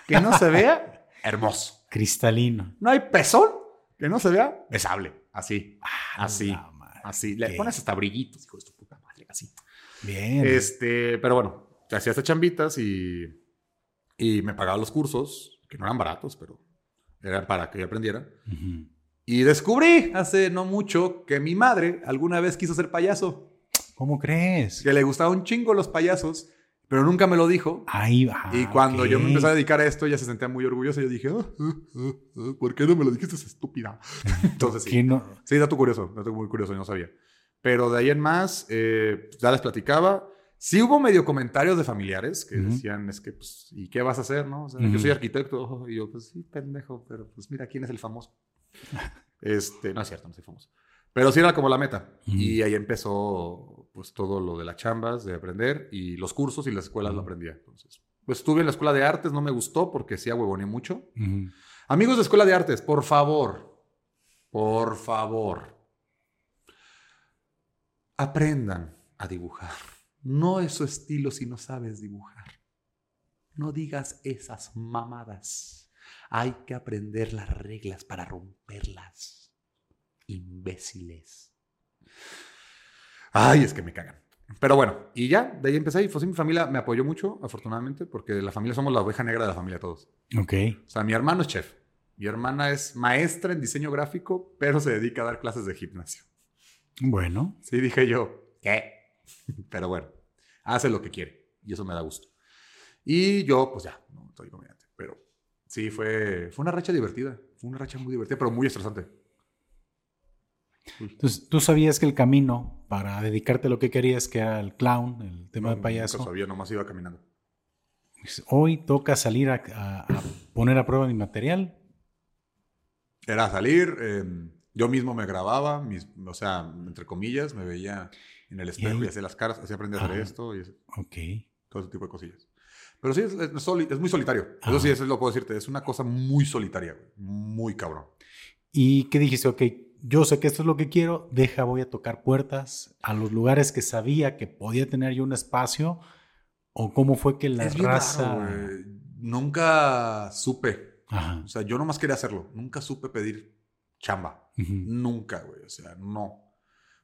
que no se vea *laughs* hermoso. Cristalino. No hay pezón que no se vea besable. Así, así, la madre. así. Le pones hasta brillitos, hijo de tu puta madre, así. Bien. Este, pero bueno, te hacía estas chambitas y, y me pagaba los cursos, que no eran baratos, pero eran para que yo aprendiera. Y descubrí hace no mucho que mi madre alguna vez quiso ser payaso, ¿Cómo crees? que le gustaba un chingo los payasos, pero nunca me lo dijo. Ahí va. Y cuando yo me empecé a dedicar a esto, ella se sentía muy orgullosa. Y yo dije, "Ah, ah, ah, ah, ¿por qué no me lo dijiste, es estúpida? *laughs* Entonces, sí. Sí, dato curioso, dato muy curioso, yo no sabía. Pero de ahí en más, eh, ya les platicaba. Sí hubo medio comentarios de familiares que decían, es que, pues, ¿y qué vas a hacer, no? O sea, yo soy arquitecto. Y yo, pues, sí, pendejo, pero pues mira, ¿quién es el famoso? *laughs* este, no es cierto, no soy famoso. Pero sí era como la meta. Y ahí empezó, pues, todo lo de las chambas, de aprender, y los cursos y las escuelas lo aprendía. Entonces, pues, estuve en la escuela de artes, no me gustó porque sí huevoné mucho. Amigos de Escuela de Artes, por favor, por favor, aprendan a dibujar. No es su estilo si no sabes dibujar. No digas esas mamadas. Hay que aprender las reglas para romperlas. Imbéciles. Ay, es que me cagan. Pero bueno, y ya, de ahí empecé y pues sí, mi familia me apoyó mucho, afortunadamente, porque la familia somos la oveja negra de la familia todos. Ok. O sea, mi hermano es chef. Mi hermana es maestra en diseño gráfico, pero se dedica a dar clases de gimnasio. Bueno. Sí, dije yo, ¿qué? *laughs* Pero bueno, hace lo que quiere y eso me da gusto. Y yo, pues ya, no soy comediante, pero sí, fue, fue una racha divertida. Fue una racha muy divertida, pero muy estresante. Entonces, tú sabías que el camino para dedicarte a lo que querías, que era el clown, el tema No, de payaso, Nunca sabía, nomás iba caminando. hoy toca salir a, a- a poner a prueba mi material. Era salir, eh, yo mismo me grababa, mis, o sea, entre comillas, me veía en el espejo y hacía las caras, así aprendí a hacer Ajá. esto y ese- Ok. todo ese tipo de cosillas. Pero sí, es, es soli- es muy solitario. Ajá. Eso sí, eso lo puedo decirte. Es una cosa muy solitaria, güey. Muy cabrón. ¿Y qué dijiste? Ok, yo sé que esto es lo que quiero, deja, voy a tocar puertas a los lugares que sabía que podía tener yo un espacio. ¿O cómo fue que la es raza... raro. Nunca supe. Ajá. O sea, yo nomás quería hacerlo. Nunca supe pedir chamba. Ujú. Nunca, güey. O sea, no.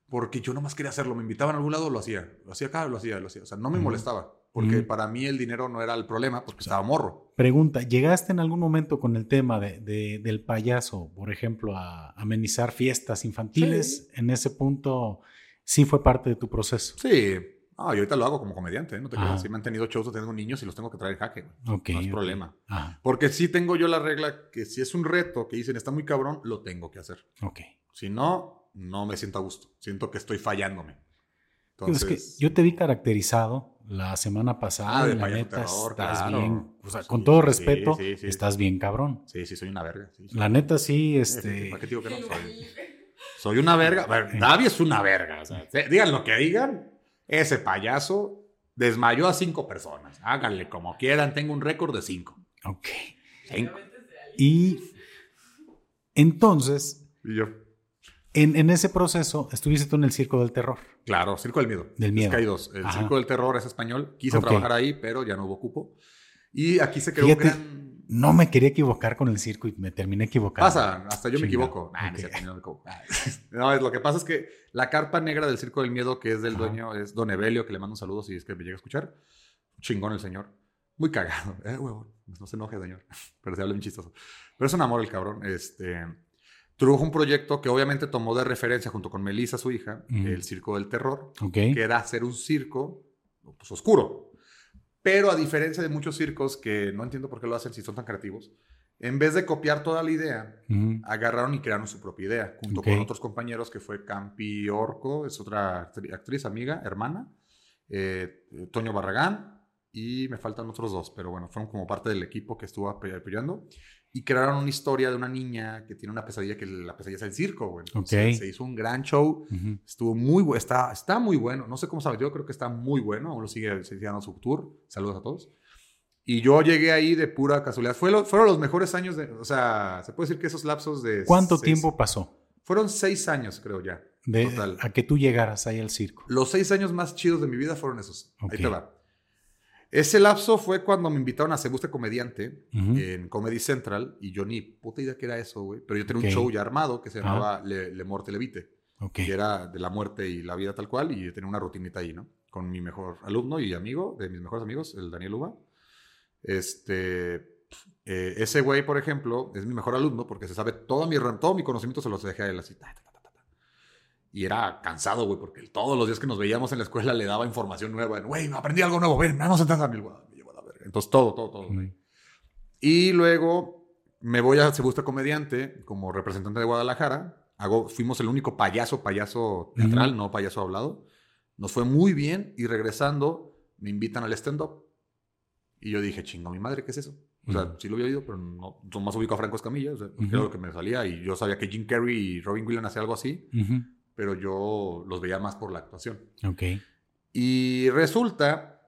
Porque yo nomás quería hacerlo. Me invitaban a algún lado, lo hacía. Lo hacía acá, lo hacía, lo hacía. O sea, no me molestaba. Porque para mí el dinero no era el problema porque estaba morro. Pregunta, ¿llegaste en algún momento con el tema de, de- del payaso, por ejemplo, a amenizar fiestas infantiles? En ese punto, sí fue parte de tu proceso. Sí. No, y ahorita lo hago como comediante, ¿eh? No te creas. Sí me han tenido shows, tengo niños y los tengo que traer jaque. no es problema. Ajá, Porque sí tengo yo la regla que si es un reto que dicen está muy cabrón, lo tengo que hacer. ok. Si no, no me siento a gusto. Siento que estoy fallándome. Digo, Entonces, es que yo te vi caracterizado la semana pasada. Ah, de la neta, terror, estás claro. bien. O sea, Sí, con todo respeto, sí, sí. estás bien cabrón. Sí, sí, soy una verga. La neta, sí, Eh, este. ¿Para qué digo que no? Soy, soy una verga. A ver, Davi es una verga. o sea, se- digan lo que digan. Ese payaso desmayó a cinco personas. Háganle como quieran. Tengo un récord de cinco. Ok. Cinco. Y entonces, Y yo, en, en ese proceso, estuviste tú en el circo del terror. claro, Circo del Miedo. Del Es Miedo. que hay dos. El Ajá. Circo del Terror es español. Quise Ok. trabajar ahí, pero ya no hubo cupo. Y aquí se creó Fíjate, gran... No me quería equivocar con el circo y me terminé equivocando. Pasa, hasta yo me Chingado. equivoco. Nah, no, es Ok. cierto, no me equivoco. *laughs* No, es lo que pasa es que la carpa negra del Circo del Miedo, que es del Ajá. dueño, es Don Evelio, que le mando un saludo si es que me llega a escuchar. Chingón el señor. Muy cagado. Eh, huevón. No se enoje, señor. *laughs* Pero se habla bien chistoso. Pero es un amor el cabrón. Este. Trajo un proyecto que obviamente tomó de referencia junto con Melissa, su hija, Ujú. el Circo del Terror, Ok. que era hacer un circo pues, oscuro. Pero a diferencia de muchos circos que no entiendo por qué lo hacen si son tan creativos, en vez de copiar toda la idea, Ujú. agarraron y crearon su propia idea, junto Ok. con otros compañeros que fue Campi Orco, es otra actri- actriz, amiga, hermana, eh, Toño Barragán, y me faltan otros dos, pero bueno, fueron como parte del equipo que estuvo apoy- apoyando, y crearon una historia de una niña que tiene una pesadilla, que la pesadilla es el circo, güey. Entonces, Ok. Se hizo un gran show, Ujú. estuvo muy bueno, está, está muy bueno, no sé cómo sabe, yo creo que está muy bueno, aún lo sigue, sigue dando su tour, saludos a todos. Y yo llegué ahí de pura casualidad. Fue lo- fueron los mejores años de. O sea, se puede decir que esos lapsos de. ¿Cuánto seis- tiempo pasó Fueron seis años, creo ya. de Total. a que tú llegaras ahí al circo? Los seis años más chidos de mi vida fueron esos. Ok. Ahí te va. Ese lapso fue cuando me invitaron a Se Busca Comediante Ujú. en Comedy Central y yo ni puta idea que era eso, güey. Pero yo tenía Ok. un show ya armado que se llamaba Le, Le Morte Levite, Ok. que era de la muerte y la vida tal cual y yo tenía una rutinita ahí, ¿no? Con mi mejor alumno y amigo, de mis mejores amigos, el Daniel Uba. Este, eh, ese güey, por ejemplo, es mi mejor alumno porque se sabe todo mi, todo mi conocimiento se los dejé a él así. ta, ta. Y era cansado, güey, porque todos los días que nos veíamos en la escuela le daba información nueva. Güey, me aprendí algo nuevo, ven, se a mil, güey. Entonces, todo, todo, todo. Ujú. Y luego me voy a Se Busca Comediante como representante de Guadalajara. Hago, fuimos el único payaso, payaso teatral, no payaso hablado. Nos fue muy bien y regresando me invitan al stand-up. Y yo dije, chingo, mi madre, ¿qué es eso? O sea, sí lo había oído, pero no, más ubico a Franco Escamilla, o sea, era lo que me salía. Y yo sabía que Jim Carrey y Robin Williams hacían algo así, Ujú. Pero yo los veía más por la actuación. Ok. Y resulta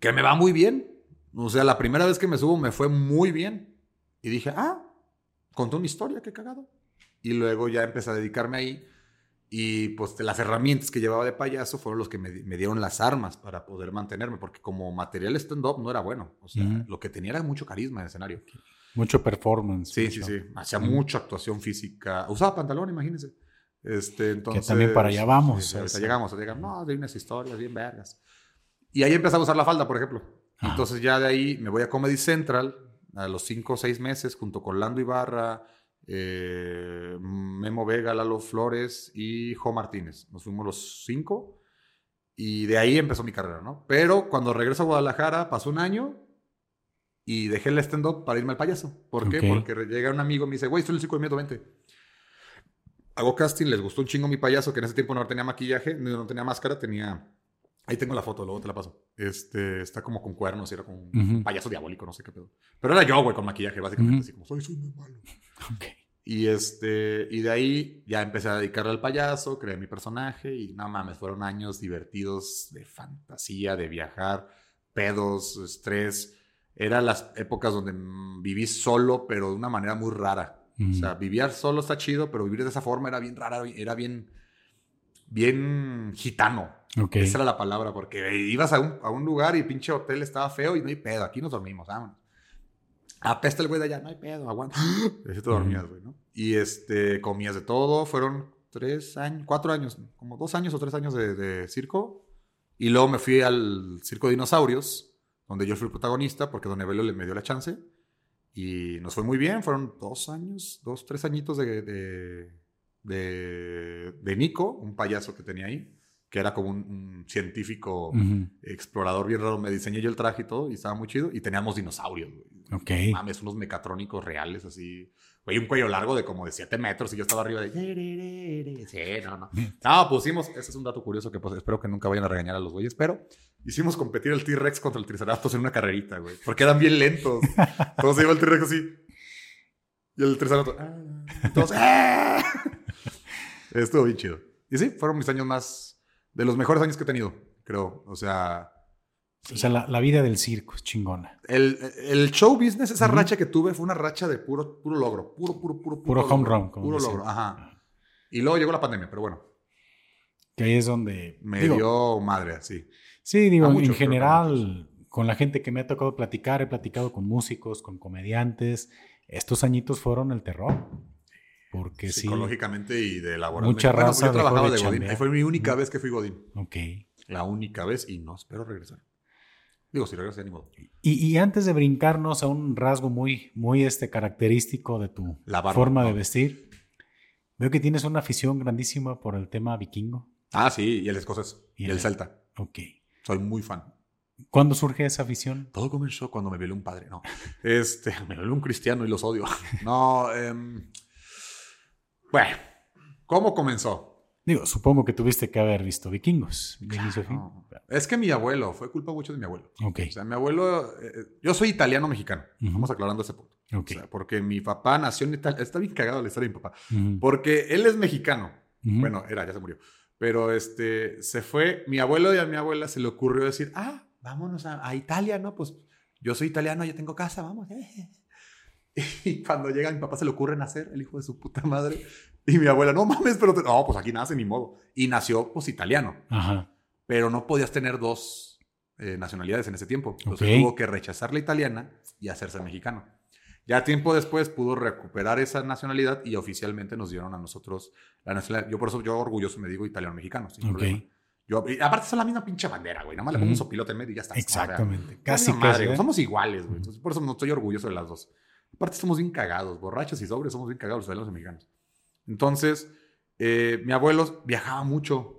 que me va muy bien. O sea, la primera vez que me subo me fue muy bien. Y dije, ah, contó una historia, qué cagado. Y luego ya empecé a dedicarme ahí. Y pues las herramientas que llevaba de payaso fueron los que me, me dieron las armas para poder mantenerme. Porque como material stand-up no era bueno. O sea, lo que tenía era mucho carisma en el escenario. Mucho performance. Sí, sí, mucho- sí. Hacía mucha actuación física. Usaba pantalón, imagínense. Este, entonces, también para allá vamos, Sí, ahorita eso. llegamos, ahorita llegamos. No, de unas historias bien vergas. Y ahí empezaba a usar la falda, por ejemplo. Entonces ya de ahí me voy a Comedy Central a los cinco o seis meses junto con Lando Ibarra, eh, Memo Vega, Lalo Flores y Jo Martínez. Nos fuimos los cinco y de ahí empezó mi carrera, ¿no? Pero cuando regreso a Guadalajara pasó un año y dejé el stand-up para irme al payaso. ¿Por qué? Porque llega un amigo y me dice, güey, estoy en el circo de miedo, vente. Hago casting, les gustó un chingo mi payaso, que en ese tiempo no tenía maquillaje, no tenía máscara, tenía... Ahí tengo la foto, luego te la paso. Este, está como con cuernos, y era como un payaso diabólico, no sé qué pedo. Pero era yo, güey, con maquillaje, básicamente, Ujú. así como, soy, soy muy malo. *laughs* Ok. Y, este, y de ahí ya empecé a dedicarle al payaso, creé mi personaje y no mames, fueron años divertidos de fantasía, de viajar, pedos, estrés. Eran las épocas donde mm, viví solo, pero de una manera muy rara. O sea, vivir solo está chido, pero vivir de esa forma era bien rara, era bien, bien gitano. Ok. Esa era la palabra, porque ibas a un, a un lugar y el pinche hotel estaba feo y no hay pedo, aquí nos dormimos, vámonos. Apesta el güey de allá, no hay pedo, aguanta. *gasps* Así te dormías, güey, ¿no? Y este, comías de todo, fueron tres años, cuatro años, como dos años o tres años de, de circo. Y luego me fui al Circo de Dinosaurios, donde yo fui el protagonista, porque Don Evelio le me dio la chance. Y nos fue muy bien, fueron dos años, dos, tres añitos de, de, de, de Nico, un payaso que tenía ahí, que era como un, un científico Ujú. explorador bien raro. Me diseñé yo el traje y todo, y estaba muy chido. Y teníamos dinosaurios, güey. Ok. Mames, unos mecatrónicos reales, así. Güey, un cuello largo de como de 7 metros y yo estaba arriba de... Sí, no, no. *laughs* No, pusimos... Ese es un dato curioso que pues, espero que nunca vayan a regañar a los güeyes, pero hicimos competir el T-Rex contra el Triceratops en una carrerita, güey. Porque eran bien lentos. Entonces iba el T-Rex así. Y el Triceratops... ah, Entonces... ¡ah! Estuvo bien chido. Y sí, fueron mis años más... De los mejores años que he tenido, creo. O sea... O sea, la, la vida del circo es chingona. El, el show business, esa racha que tuve fue una racha de puro, puro logro. Puro, puro, puro, Puro home logro. run, como Puro logro, ajá. Y luego llegó la pandemia, pero bueno, Que ahí es donde. me digo, dio madre así. Sí, digo, en general, con la gente que me ha tocado platicar, he platicado con músicos, con comediantes. Estos añitos fueron el terror. Porque sí. Psicológicamente y de laboralmente. Mucha Bueno, raza yo trabajaba de de Godín. Ahí fue mi única vez que fui Godín. Ok. La única vez y no espero regresar. Digo, si regreso, ya ni modo. Y, y antes de brincarnos a un rasgo muy, muy este, característico de tu barba, forma de vestir, Veo que tienes una afición grandísima por el tema vikingo. Ah, sí, y el escocés. Y Y, el- el celta. Ok. Soy muy fan. ¿Cuándo surge esa afición? Todo comenzó cuando me violó un padre. No. Este, *laughs* me violó un cristiano y los odio. *laughs* No, em, bueno, ¿cómo comenzó? Digo, supongo que tuviste que haber visto vikingos. es que mi abuelo, fue culpa mucho de mi abuelo. Ok. O sea, mi abuelo, eh, yo soy italiano-mexicano. Ujú. Vamos aclarando ese punto. Ok. O sea, porque mi papá nació en Italia. Está bien cagado la historia de mi papá. Porque él es mexicano. Ujú. Bueno, era, ya se murió. Pero este, se fue, mi abuelo y a mi abuela se le ocurrió decir, ah, vámonos a, a Italia, ¿no? Pues yo soy italiano, yo tengo casa, vamos. eh". *laughs* Y cuando llega mi papá se le ocurre nacer, el hijo de su puta madre. Y mi abuela, no mames, pero... te-". No, pues aquí nace, ni modo. Y nació, pues, italiano. Ajá. Pero no podías tener dos eh, nacionalidades en ese tiempo. Entonces tuvo que rechazar la italiana y hacerse mexicano. Ya tiempo después pudo recuperar esa nacionalidad y oficialmente nos dieron a nosotros la nacionalidad. Yo por eso, yo orgulloso me digo italiano-mexicano, sin Ok. problema. Yo, aparte son la misma pinche bandera, güey. Nada más le pongo un sopilote en medio y ya está. Exactamente. O sea, Casi, madre, casi. güey. ¿eh? Somos iguales, güey. Entonces, por eso no estoy orgulloso de las dos. Aparte somos bien cagados, borrachos y sobres, somos bien cagados los italianos mexicanos. Entonces, eh, mi abuelo viajaba mucho.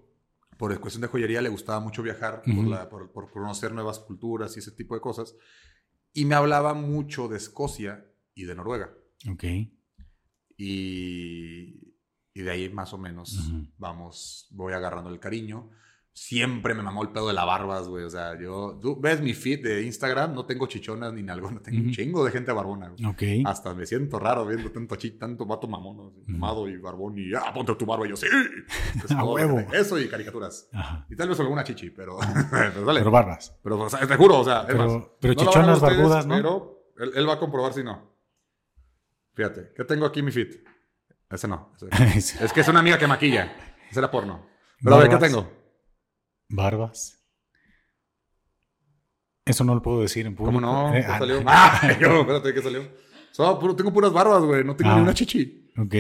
Por cuestión de joyería le gustaba mucho viajar por, Ujú. la- por- por conocer nuevas culturas y ese tipo de cosas. Y me hablaba mucho de Escocia y de Noruega. Ok. Y, y de ahí más o menos Ujú. vamos, voy agarrando el cariño. Siempre me mamó el pedo de la barbas, güey. O sea, yo, tú ves mi feed de Instagram, no tengo chichonas ni nalgo, no *laughs* tengo un Ujú. chingo de gente barbona. güey. Ok. Hasta me siento raro viendo tanto chi, tanto vato mamón. Así, Ujú. mamado y barbón y, ah, ponte tu barba y yo, sí. *laughs* Es A huevo. Eso y caricaturas. Ajá. Y tal vez alguna chichi, pero, *laughs* pero dale. Pero barbas. Pero, o sea, te juro, o sea, es más. Pero, pero No chichonas ustedes, barbudas, ¿no? Pero él, él va a comprobar si no. Fíjate, ¿qué tengo aquí en mi feed? Ese no. *laughs* ese- Es que es una amiga que maquilla. Ese era porno. Pero a ver, ¿qué Barbas. tengo? Barbas. Eso no lo puedo decir en público. ¿Cómo no? Eh, ¿Qué ah, salió? *laughs* *laughs* ¡Ah! Yo, espérate, ¿qué salió? Puro- tengo puras barbas, güey. No tengo Ah. ni una chichi. Ok.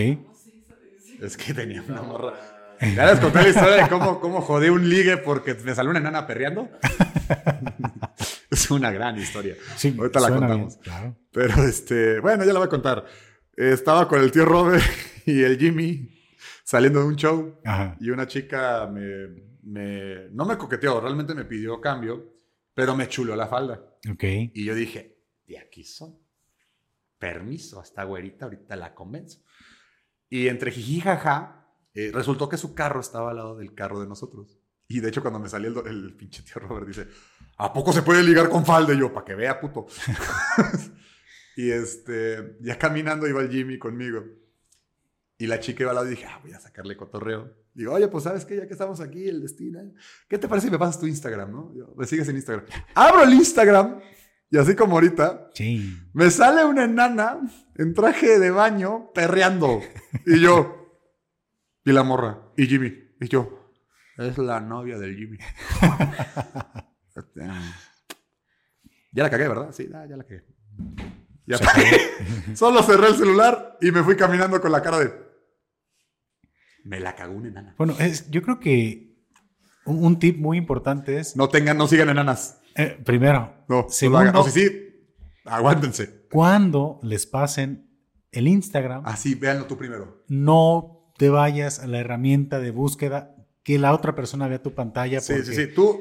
Es que tenía una morra. Ya les conté la historia de cómo, cómo jodí un ligue porque me salió una enana perreando. es una gran historia. Sí, Ahorita la contamos. bien, claro. Pero este, bueno, ya la voy a contar. Estaba con el tío Robert *laughs* y el Jimmy saliendo de un show Ajá. y una chica me, me- no me coqueteó, realmente me pidió cambio, pero me chuló la falda. Ok. Y yo dije, de aquí son. Permiso, hasta güerita, ahorita la convenzo. Y entre jiji jaja, eh, resultó que su carro estaba al lado del carro de nosotros. Y de hecho, cuando me salió el, el pinche tío Robert, dice, ¿a poco se puede ligar con falda? Y yo, para que vea, puto. *laughs* y este, ya caminando iba el Jimmy conmigo. Y la chica iba al lado y dije, ah, voy a sacarle cotorreo. Digo, oye, pues sabes qué, ya que estamos aquí, el destino, ¿eh? ¿qué te parece si me pasas tu Instagram, no? Yo, me sigues en Instagram. Abro el Instagram y así como ahorita, Sí. me sale una enana en traje de baño perreando. Y yo, y la morra, y Jimmy, y yo, es la novia del Jimmy. *laughs* Ya la cagué, ¿verdad? Sí, ya la cagué. *laughs* Solo cerré el celular y me fui caminando con la cara de. Me la cagó una enana. Bueno, es, yo creo que un, un tip muy importante es, No tengan, no sigan enanas. eh, primero, No, no Segundo- lo hagan. O si sí, aguántense. cuando les pasen el Instagram, Así, véanlo tú primero. no te vayas a la herramienta de búsqueda que la otra persona vea tu pantalla. Sí, porque sí, sí. Tú,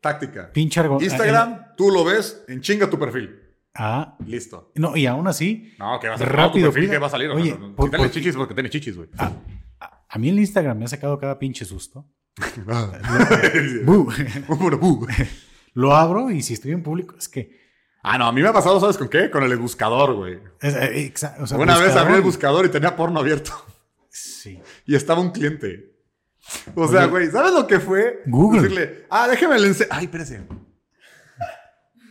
táctica. Pinche Instagram, tú lo ves, en chinga tu perfil. Ah, Listo. no, y aún así, No, que va a ser? Rápido, cuida. que va a salir. Oye, o sea, por- si tienes por- chichis porque tienes chichis, güey. a, a- a mí el Instagram me ha sacado cada pinche susto. *laughs* *laughs* Bu. *laughs* Lo abro y si estoy en público, es que... ah, no, a mí me ha pasado, ¿sabes con qué? Con el buscador, güey. es- eh, exa- o sea, Una vez abrí el buscador- y tenía porno abierto. Sí. Y estaba un cliente. O sea, güey, ¿sabes lo que fue? Google. Decirle, ah, déjeme ense- Ay, espérese.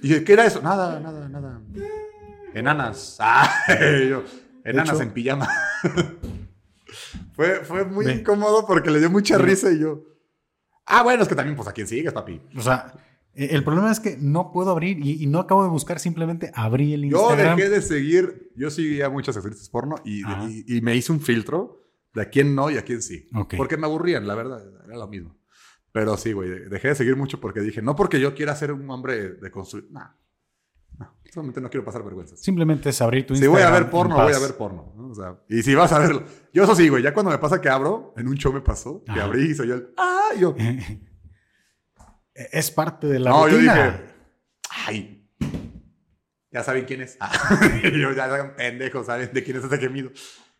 Y yo, ¿qué era eso? Nada, nada, nada. Enanas. *laughs* Ah, yo, enanas hecho- en pijama. *laughs* fue, fue muy incómodo porque le dio mucha risa y yo. Ah, bueno, es que también, pues, ¿a quién sigues, papi? O sea, eh, el problema es que no puedo abrir y, y no acabo de buscar, simplemente abrí el Yo Instagram. dejé de seguir, yo seguía muchas actrices porno y, y- y me hice un filtro de a quién no y a quién sí. Ok. Porque me aburrían, la verdad, era lo mismo. Pero sí, güey, dejé de seguir mucho porque dije, no porque yo quiera ser un hombre de construir, nah. No, solamente no quiero pasar vergüenzas. Simplemente es abrir tu Si Instagram. voy a ver porno, voy a ver porno. ¿no? O sea, y si vas a verlo. Yo eso sí, güey. Ya cuando me pasa que abro, en un show me pasó, que Ajá. abrí y soy el. ¡Ah! y yo. *laughs* Es parte de la no, yo rutina. dije. ¡Ay! Ya saben quién es. *laughs* Y yo, ya saben, pendejos, saben de quién es ese gemido.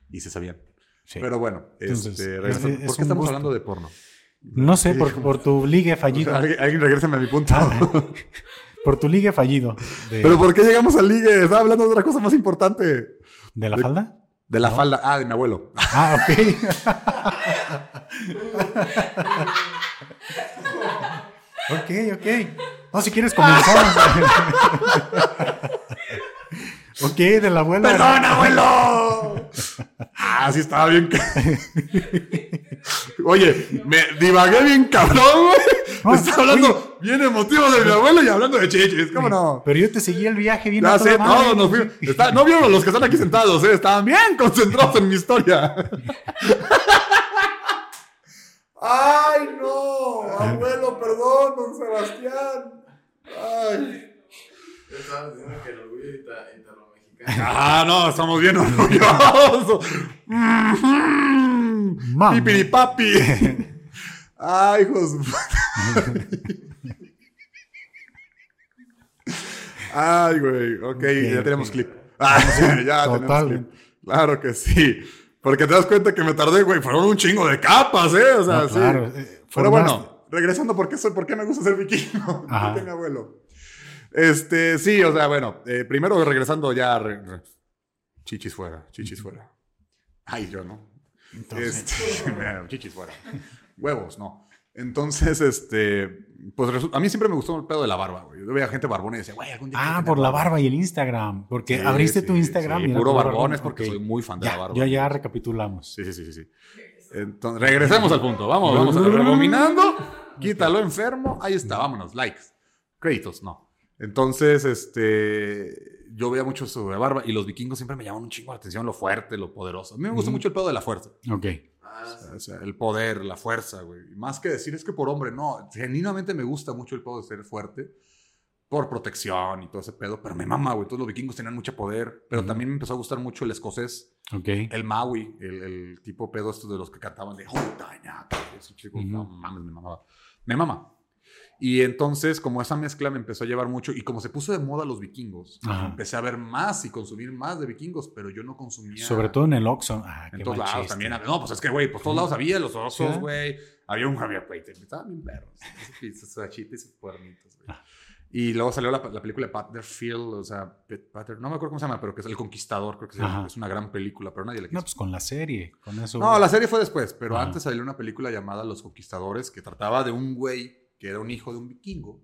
Y se sabían. Sí. Pero bueno, Entonces, este, es- es ¿por qué estamos gusto. hablando de porno? No sé, por, por tu ligue O sea, fallido. alguien, alguien a mi punto. *laughs* Por tu ligue fallido. De, Pero ¿por qué llegamos al ligue? Estaba hablando de otra cosa más importante. ¿De la de- falda? De la falda. Ah, de mi abuelo. Ah, ok. *laughs* ok, ok. No, si quieres comenzamos. *laughs* ok, de la abuela. ¡Perdón, abuelo! Ah, sí estaba bien. Oye, me divagué bien cabrón, güey. No, Estaba hablando bien emotivo de mi abuelo y hablando de chichis. ¿Cómo no? Pero yo te seguí el viaje bien Ya a sé, todos nos fuimos. Está- no vieron los que están aquí sentados, ¿eh? Estaban bien concentrados en mi historia. ¡Ay, no! Abuelo, perdón, don Sebastián. ¡Ay! Estabas diciendo que el orgullo ita- italo-mexicano. Ah, no, estamos bien orgullosos. *laughs* Pipiripapi. Ay, hijos. Ay, güey. Ok, ya tenemos clip. Ah, *laughs* ya tenemos Totalmente. clip. Claro que sí. Porque te das cuenta que me tardé, güey. Fueron un chingo de capas, ¿eh? O sea, No, sí. claro, eh, Pero bueno, regresando, ¿por qué, soy, ¿por qué me gusta ser vikingo? Porque mi abuelo. Este, sí, o sea, bueno, eh, primero regresando ya. re- re- chichis fuera, chichis fuera. Ay, yo no. Entonces, Este, *laughs* chichis fuera. Huevos, no. Entonces, este, pues a mí siempre me gustó el pedo de la barba, güey. Yo veía gente barbona y decía, güey, algún día. ah, por la barba y el Instagram. Porque Sí, abriste tu Instagram. sí, y puro barbón. porque Ok. soy muy fan de Ya, la barba. Ya, ya recapitulamos. Sí, sí, sí, sí. sí. Entonces, regresemos al punto. Vamos, vamos a *laughs* rebominando. Quítalo enfermo. Ahí está, vámonos. Likes. Créditos, no. Entonces, este. Yo veía mucho sobre barba y los vikingos siempre me llaman un chingo la atención, lo fuerte, lo poderoso. A mí me gusta mucho el pedo de la fuerza. Ok. Ah. O sea, el poder, la fuerza, güey. Más que decir es que por hombre, no. Genuinamente me gusta mucho el pedo de ser fuerte. Por protección y todo ese pedo. Pero me mama, güey. Todos los vikingos tenían mucho poder. Pero también me empezó a gustar mucho el escocés. Ok. El Maui, el, el tipo pedo estos de los que cantaban de Hontaña, ese chico, no mames, me mamaba. Me mama. Y entonces, como esa mezcla me empezó a llevar mucho, y como se puso de moda los vikingos, Ajá. empecé a ver más y consumir más de vikingos, pero yo no consumía. Sobre todo en el Oxxo. Ah, En todos lados chiste. también. No, pues es que, güey, pues todos lados había los osos, Sí. güey. Había un había, güey, te- estaban bien perros. Esos achites y cuernitos, güey. Ah. Y luego salió la, la película de Patterfield, o sea, Pat- Patter, no me acuerdo cómo se llama, pero que es El Conquistador, creo que. Ajá. Es una gran película, pero nadie le quiso. No, pues con la serie. Con eso. No, la serie fue después, pero Ajá. antes salió una película llamada Los Conquistadores que trataba de un güey que era un hijo de un vikingo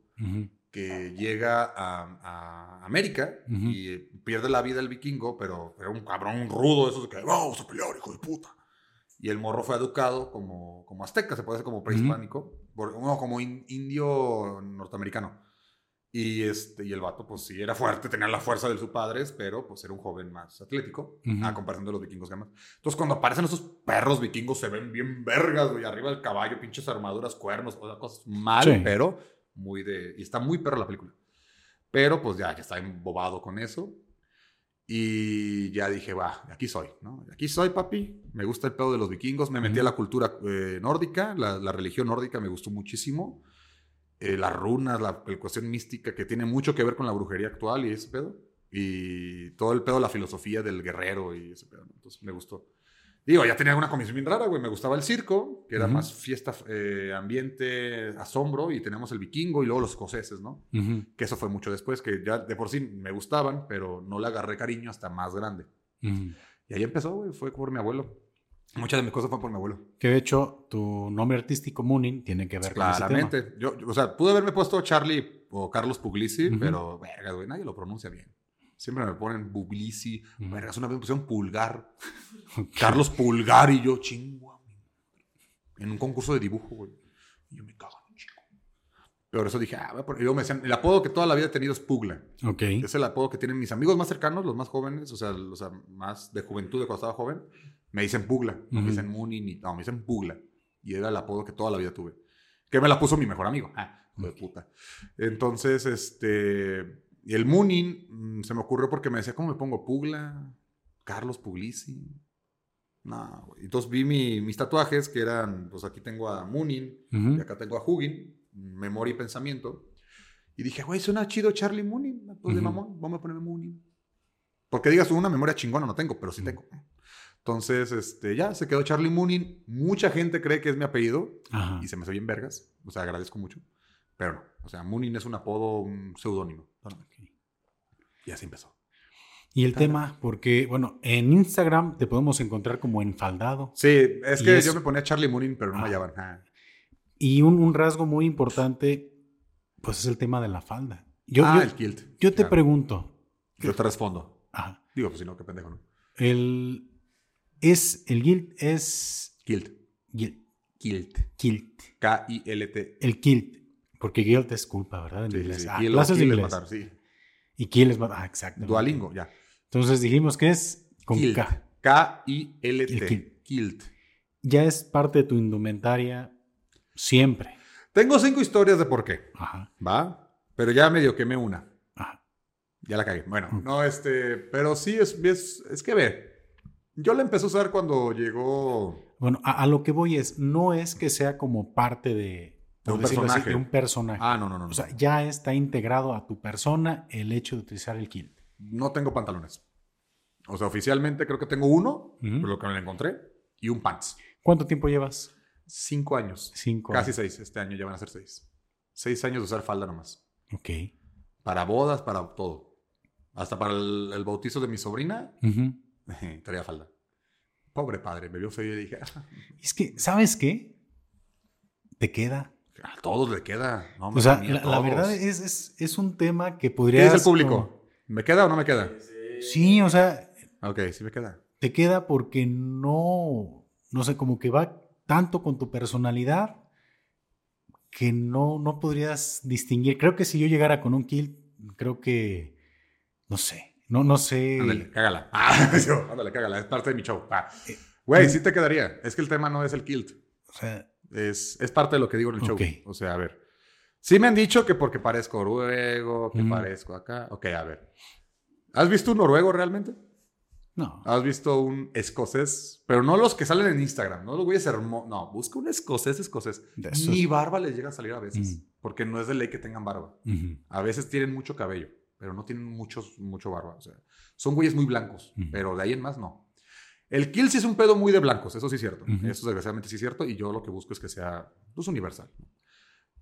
que llega a, a América y eh, pierde la vida el vikingo, pero era un cabrón rudo, esos de que vamos a pelear, hijo de puta. Y el morro fue educado como, como azteca, se puede decir como prehispánico, por- no, como in- indio norteamericano. Y, este, y el vato, pues sí, era fuerte, tenía la fuerza de sus padres, pero pues era un joven más atlético, a comparación de los vikingos demás. Entonces, cuando aparecen esos perros vikingos, se ven bien vergas, güey, arriba del caballo, pinches armaduras, cuernos, o sea, cosas mal, Sí. pero muy de. Y está muy perro la película. Pero pues ya, ya está embobado con eso. Y ya dije, va, aquí soy, ¿no? Aquí soy, papi. Me gusta el pedo de los vikingos. Me metí a la cultura eh, nórdica, la, la religión nórdica me gustó muchísimo. Eh, las runas, la, la cuestión mística que tiene mucho que ver con la brujería actual y ese pedo. Y todo el pedo, la filosofía del guerrero y ese pedo. ¿no? Entonces me gustó. Digo, ya tenía una comisión bien rara, güey. Me gustaba el circo, que era más fiesta, eh, ambiente, asombro. Y tenemos el vikingo y luego los escoceses, ¿no? Que eso fue mucho después, que ya de por sí me gustaban, pero no le agarré cariño hasta más grande. Y ahí empezó, güey, fue por mi abuelo. Muchas de mis cosas fue por mi abuelo. Que de hecho, tu nombre artístico, Moonin, tiene que ver con ese tema. Claramente. Yo, yo- o sea, pude haberme puesto Charlie o Carlos Puglisi, Ujú. pero, verga, güey, nadie lo pronuncia bien. Siempre me ponen Puglisi, Ujú. vergas, una vez me pusieron Pulgar. *laughs* Carlos Pulgar y yo, chingo. En un concurso de dibujo, güey. Y yo me cago en un chingo. Pero eso dije, ah, y luego me decían, el apodo que toda la vida he tenido es Pugla. Ok. Es el apodo que tienen mis amigos más cercanos, los más jóvenes, o sea, sea, más de juventud de cuando estaba joven. Me dicen Pugla, no me dicen Muni, ni, no, me dicen Pugla. Y era el apodo que toda la vida tuve. Que me la puso mi mejor amigo. Ah, hijo de puta. Entonces, este, Y el Moonin mm, se me ocurrió porque me decía, ¿cómo me pongo? Pugla, Carlos Puglisi. No, güey. Entonces vi mi- mis tatuajes que eran, pues aquí tengo a Moonin Ujú. y acá tengo a Hugin, memoria y pensamiento. Y dije, güey, suena chido Charlie Moonin. Pues de mamón, vamos a ponerme Moonin. Porque digas, una memoria chingona no tengo, pero sí tengo. Entonces, este, ya se quedó Charlie Moonin. Mucha gente cree que es mi apellido Ajá. y se me soy en vergas. O sea, agradezco mucho. Pero no. O sea, Moonin es un apodo, un seudónimo. Y así empezó. Y el tema, porque, bueno, en Instagram te podemos encontrar como enfaldado. Sí, es que es- yo me ponía Charlie Moonin, pero no me Ah. hallaban. Ah. Y un, un rasgo muy importante, pues es el tema de la falda. Yo, ah, yo, el kilt. yo te Claro. pregunto, Yo te respondo. ajá, Digo, pues si no, qué pendejo, ¿no? el, es, el guilt es Kilt. guilt, Kilt. kilt, K-I-L-T. el kilt, porque guilt es culpa, ¿verdad? En Sí, inglés. sí. Ah, Kill clases de kill inglés. matar, sí. Y kill es matar, ah, exacto. Dualingo, ya. Entonces dijimos que es con Kilt. K. K-I-L-T. kilt. Kilt. Ya es parte de tu indumentaria siempre. Tengo cinco historias de por qué. Ajá, ¿Va? Pero ya medio quemé una. ajá. Ya la cagué. Bueno, no, este. Pero sí, es, es, es que ve. Yo la empecé a usar cuando llegó. Bueno, a, a lo que voy es, no es que sea como parte de, un así, personaje. de un personaje. Ah, no, no, no. no. O sea, ya está integrado a tu persona el hecho de utilizar el kilt. no tengo pantalones. O sea, oficialmente creo que tengo uno, Ujú. por lo que me lo encontré, y un pants. ¿Cuánto tiempo llevas? Cinco años. Cinco. Casi años. seis. Este año ya van a ser seis. Seis años de usar falda nomás. Ok. Para bodas, para todo. Hasta para el, el bautizo de mi sobrina. *laughs* traía falda. Pobre padre, me vio feo y dije, "Ah, Es que, ¿sabes qué? Te queda. a todos le queda. No, O sea, la, verdad es, es, es un tema que ¿Qué podría. dice el público? ¿Me queda o no me queda? Sí, o sea, Ok, sí me queda. te queda porque no, no sé, como que va tanto con tu personalidad que no, no podrías distinguir. Creo que si yo llegara con un kilt, creo que, no sé, no, no sé. Ándale, cágala. *laughs* Ah, yo, ándale, cágala. Es parte de mi show. Ah. Güey, sí te quedaría. Es que el tema no es el kilt. O sea, Es, es parte de lo que digo en el show. Ok. O sea, a ver. Sí me han dicho que porque parezco noruego, que Ujú. parezco acá. Ok, a ver. ¿Has visto un noruego realmente? no. ¿Has visto un escocés? Pero no los que salen en Instagram, no los güeyes hermosos. No, busca un escocés escocés. Ni barba les llega a salir a veces. Mm. Porque no es de ley que tengan barba. Ujú. A veces tienen mucho cabello, pero no tienen muchos, mucho barba. O sea, son güeyes muy blancos, pero de ahí en más no. El kill sí es un pedo muy de blancos, eso sí es cierto. Ujú. Eso desgraciadamente sí es cierto y yo lo que busco es que sea pues, universal.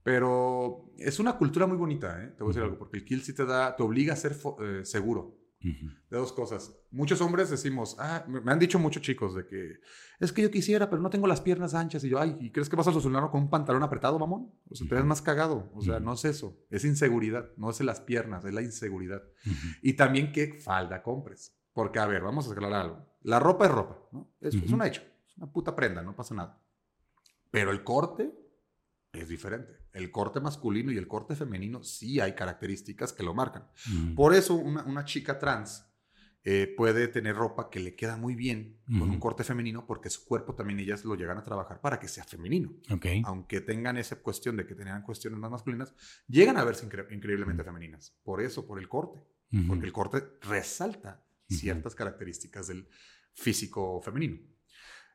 Pero es una cultura muy bonita, ¿eh? Te voy a decir algo, porque el kill sí te da, te obliga a ser eh, seguro De dos cosas. Muchos hombres decimos, ah, me han dicho muchos chicos de que es que yo quisiera, pero no tengo las piernas anchas. Y yo, ay, ¿y crees que vas a solucionarlo con un pantalón apretado, mamón? O sea, te ves más cagado. O sea, no es eso. Es inseguridad. No es en las piernas, es la inseguridad. Y también qué falda compres. Porque, a ver, vamos a aclarar algo. La ropa es ropa, ¿no? Es, es un hecho. Es una puta prenda, no pasa nada. Pero el corte es diferente. El corte masculino y el corte femenino sí hay características que lo marcan. Ujú. Por eso una, una chica trans eh, puede tener ropa que le queda muy bien con un corte femenino porque su cuerpo también ellas lo llegan a trabajar para que sea femenino. Aunque tengan esa cuestión de que tenían cuestiones más masculinas, llegan a verse incre- increíblemente femeninas. Por eso, por el corte. Porque el corte resalta ciertas características del físico femenino.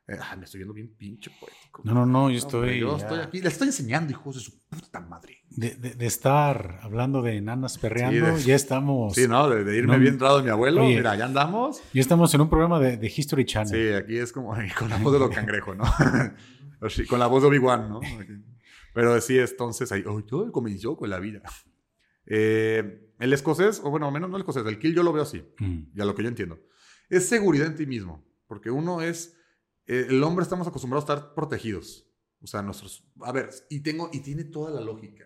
Eh, ah, me estoy viendo bien pinche poético. No, no, no, yo estoy. yo ya estoy aquí. Les estoy enseñando, hijos de su puta madre. De, de- de estar hablando de enanas perreando, de- ya estamos. Sí, ¿no? De, irme No, bien de mi abuelo. oye. Mira, ya andamos. Ya estamos en un programa de, History Channel. Sí, aquí es como *laughs* con la voz de los cangrejos, ¿no? *laughs* Sí, con la voz de Obi-Wan, ¿no? Pero sí, entonces ahí, oh, todo comenzó con la vida. *laughs* Eh, el escocés, o bueno, menos no el escocés, el kill yo lo veo así, Mm. y a lo que yo entiendo. Es seguridad en ti mismo, porque uno es, el hombre estamos acostumbrados a estar protegidos. O sea, nuestros, a ver, y tengo, y tiene toda la lógica.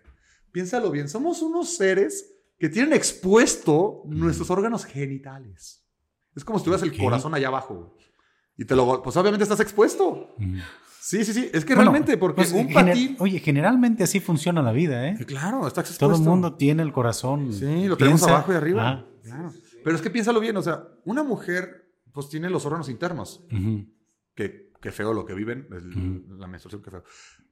Piénsalo bien, somos unos seres que tienen expuesto nuestros órganos genitales. Es como si tuvieras el corazón allá abajo. Y te lo, pues obviamente estás expuesto. Mm. Sí, sí, sí. Es que Bueno, realmente, porque pues, un patín. Oye, generalmente así funciona la vida, ¿eh? Claro, está expuesto. Todo el mundo tiene el corazón. Sí, lo tenemos piensa- abajo y arriba. Ah, Claro. Pero es que piénsalo bien, o sea, una mujer pues tiene los órganos internos que qué feo lo que viven, el- la menstruación, qué feo.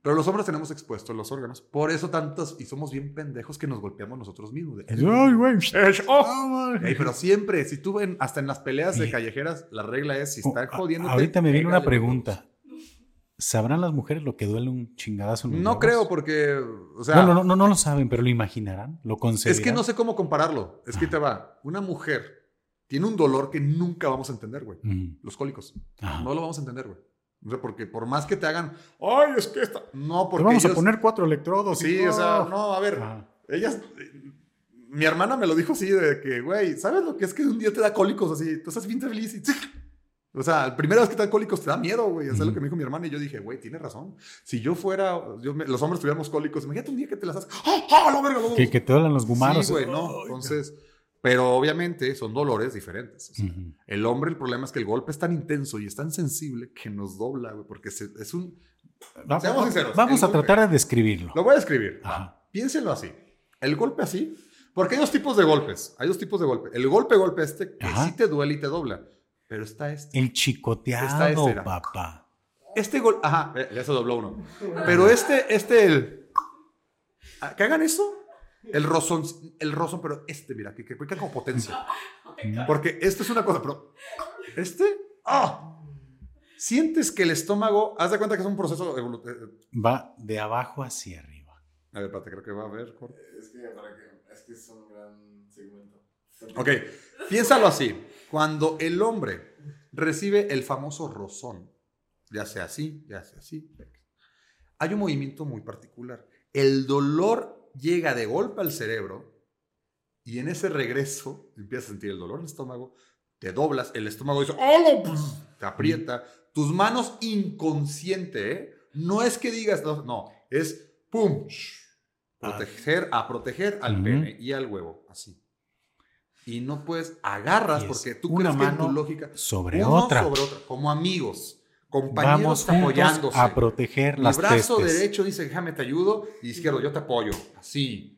Pero los hombres tenemos expuestos los órganos. Por eso tantos, y somos bien pendejos que nos golpeamos nosotros mismos. De, Ay, güey. "Esh, *laughs* oh". Ah, pero siempre, si tú ven, hasta en las peleas de callejeras, la regla es, si Oh, están jodiendo. Ahorita me viene una pregunta. ¿Sabrán las mujeres lo que duele un chingadazo en los No creo, porque, o sea, Bueno, no, no, no lo saben, pero lo imaginarán, lo es concebirán. que no sé cómo compararlo. Es que te va. Una mujer tiene un dolor que nunca vamos a entender, güey. Mm, Los cólicos. ajá. No lo vamos a entender, güey. O sea, porque por más que te hagan, ay, es que esta. No, Te porque. vamos a poner cuatro electrodos. Sí, o sea, no, a ver. Ajá. Ellas. Mi hermana me lo dijo así, de que, güey, ¿sabes lo que es que un día te da cólicos así? Tú estás bien feliz y. O sea, la primera vez que te da cólicos te da miedo, güey. Eso es lo que me dijo mi hermana y yo dije, güey, tiene razón. Si yo fuera, yo me- los hombres tuviéramos cólicos, imagínate un día que te las haces. ¡Ah, ah, la verga! la Que, que te duelen los gumaros. Sí, güey, no. Entonces, pero obviamente son dolores diferentes. o sea, Ujú. el hombre, el problema es que el golpe es tan intenso y es tan sensible que nos dobla, güey, porque se- es un... Va- Seamos sinceros, Vamos a golpe- tratar de describirlo. Lo voy a describir. Ajá. Piénsenlo así. El golpe así, porque hay dos tipos de golpes. Hay dos tipos de golpe. El golpe, golpe este, que Ajá. sí te duele y te dobla. Pero está este. El Está chicoteado, este, era. papá. Este gol, ajá, eh, ya se dobló uno. Pero este, este, el... ah, ¿Que hagan eso? El rozón, el rozón, pero este, mira, que, que, que como potencia. *laughs* Porque esto es una cosa, pero este, ¡ah! Sientes que el estómago, haz de cuenta que es un proceso evolu- eh, Va de abajo hacia arriba. A ver, espérate, creo que va a haber. Es que, para que, es que es un gran segmento. Ok, piénsalo así. Cuando el hombre recibe el famoso rozón, ya sea así, ya sea así, hay un movimiento muy particular. El dolor llega de golpe al cerebro y en ese regreso empiezas a sentir el dolor en el estómago, te doblas, el estómago dice, ¡Oh! Te aprieta, tus manos inconsciente, ¿eh? No es que digas, no, no, es ¡pum! shh, Proteger, a proteger al pene y al huevo, así. Y no puedes, agarras porque tú una crees que en tu lógica, Sobre uno otra. sobre otra, como amigos, compañeros juntos apoyándose. a proteger Mi las brazo testes. derecho dice, déjame te ayudo, y izquierdo, yo te apoyo. Así.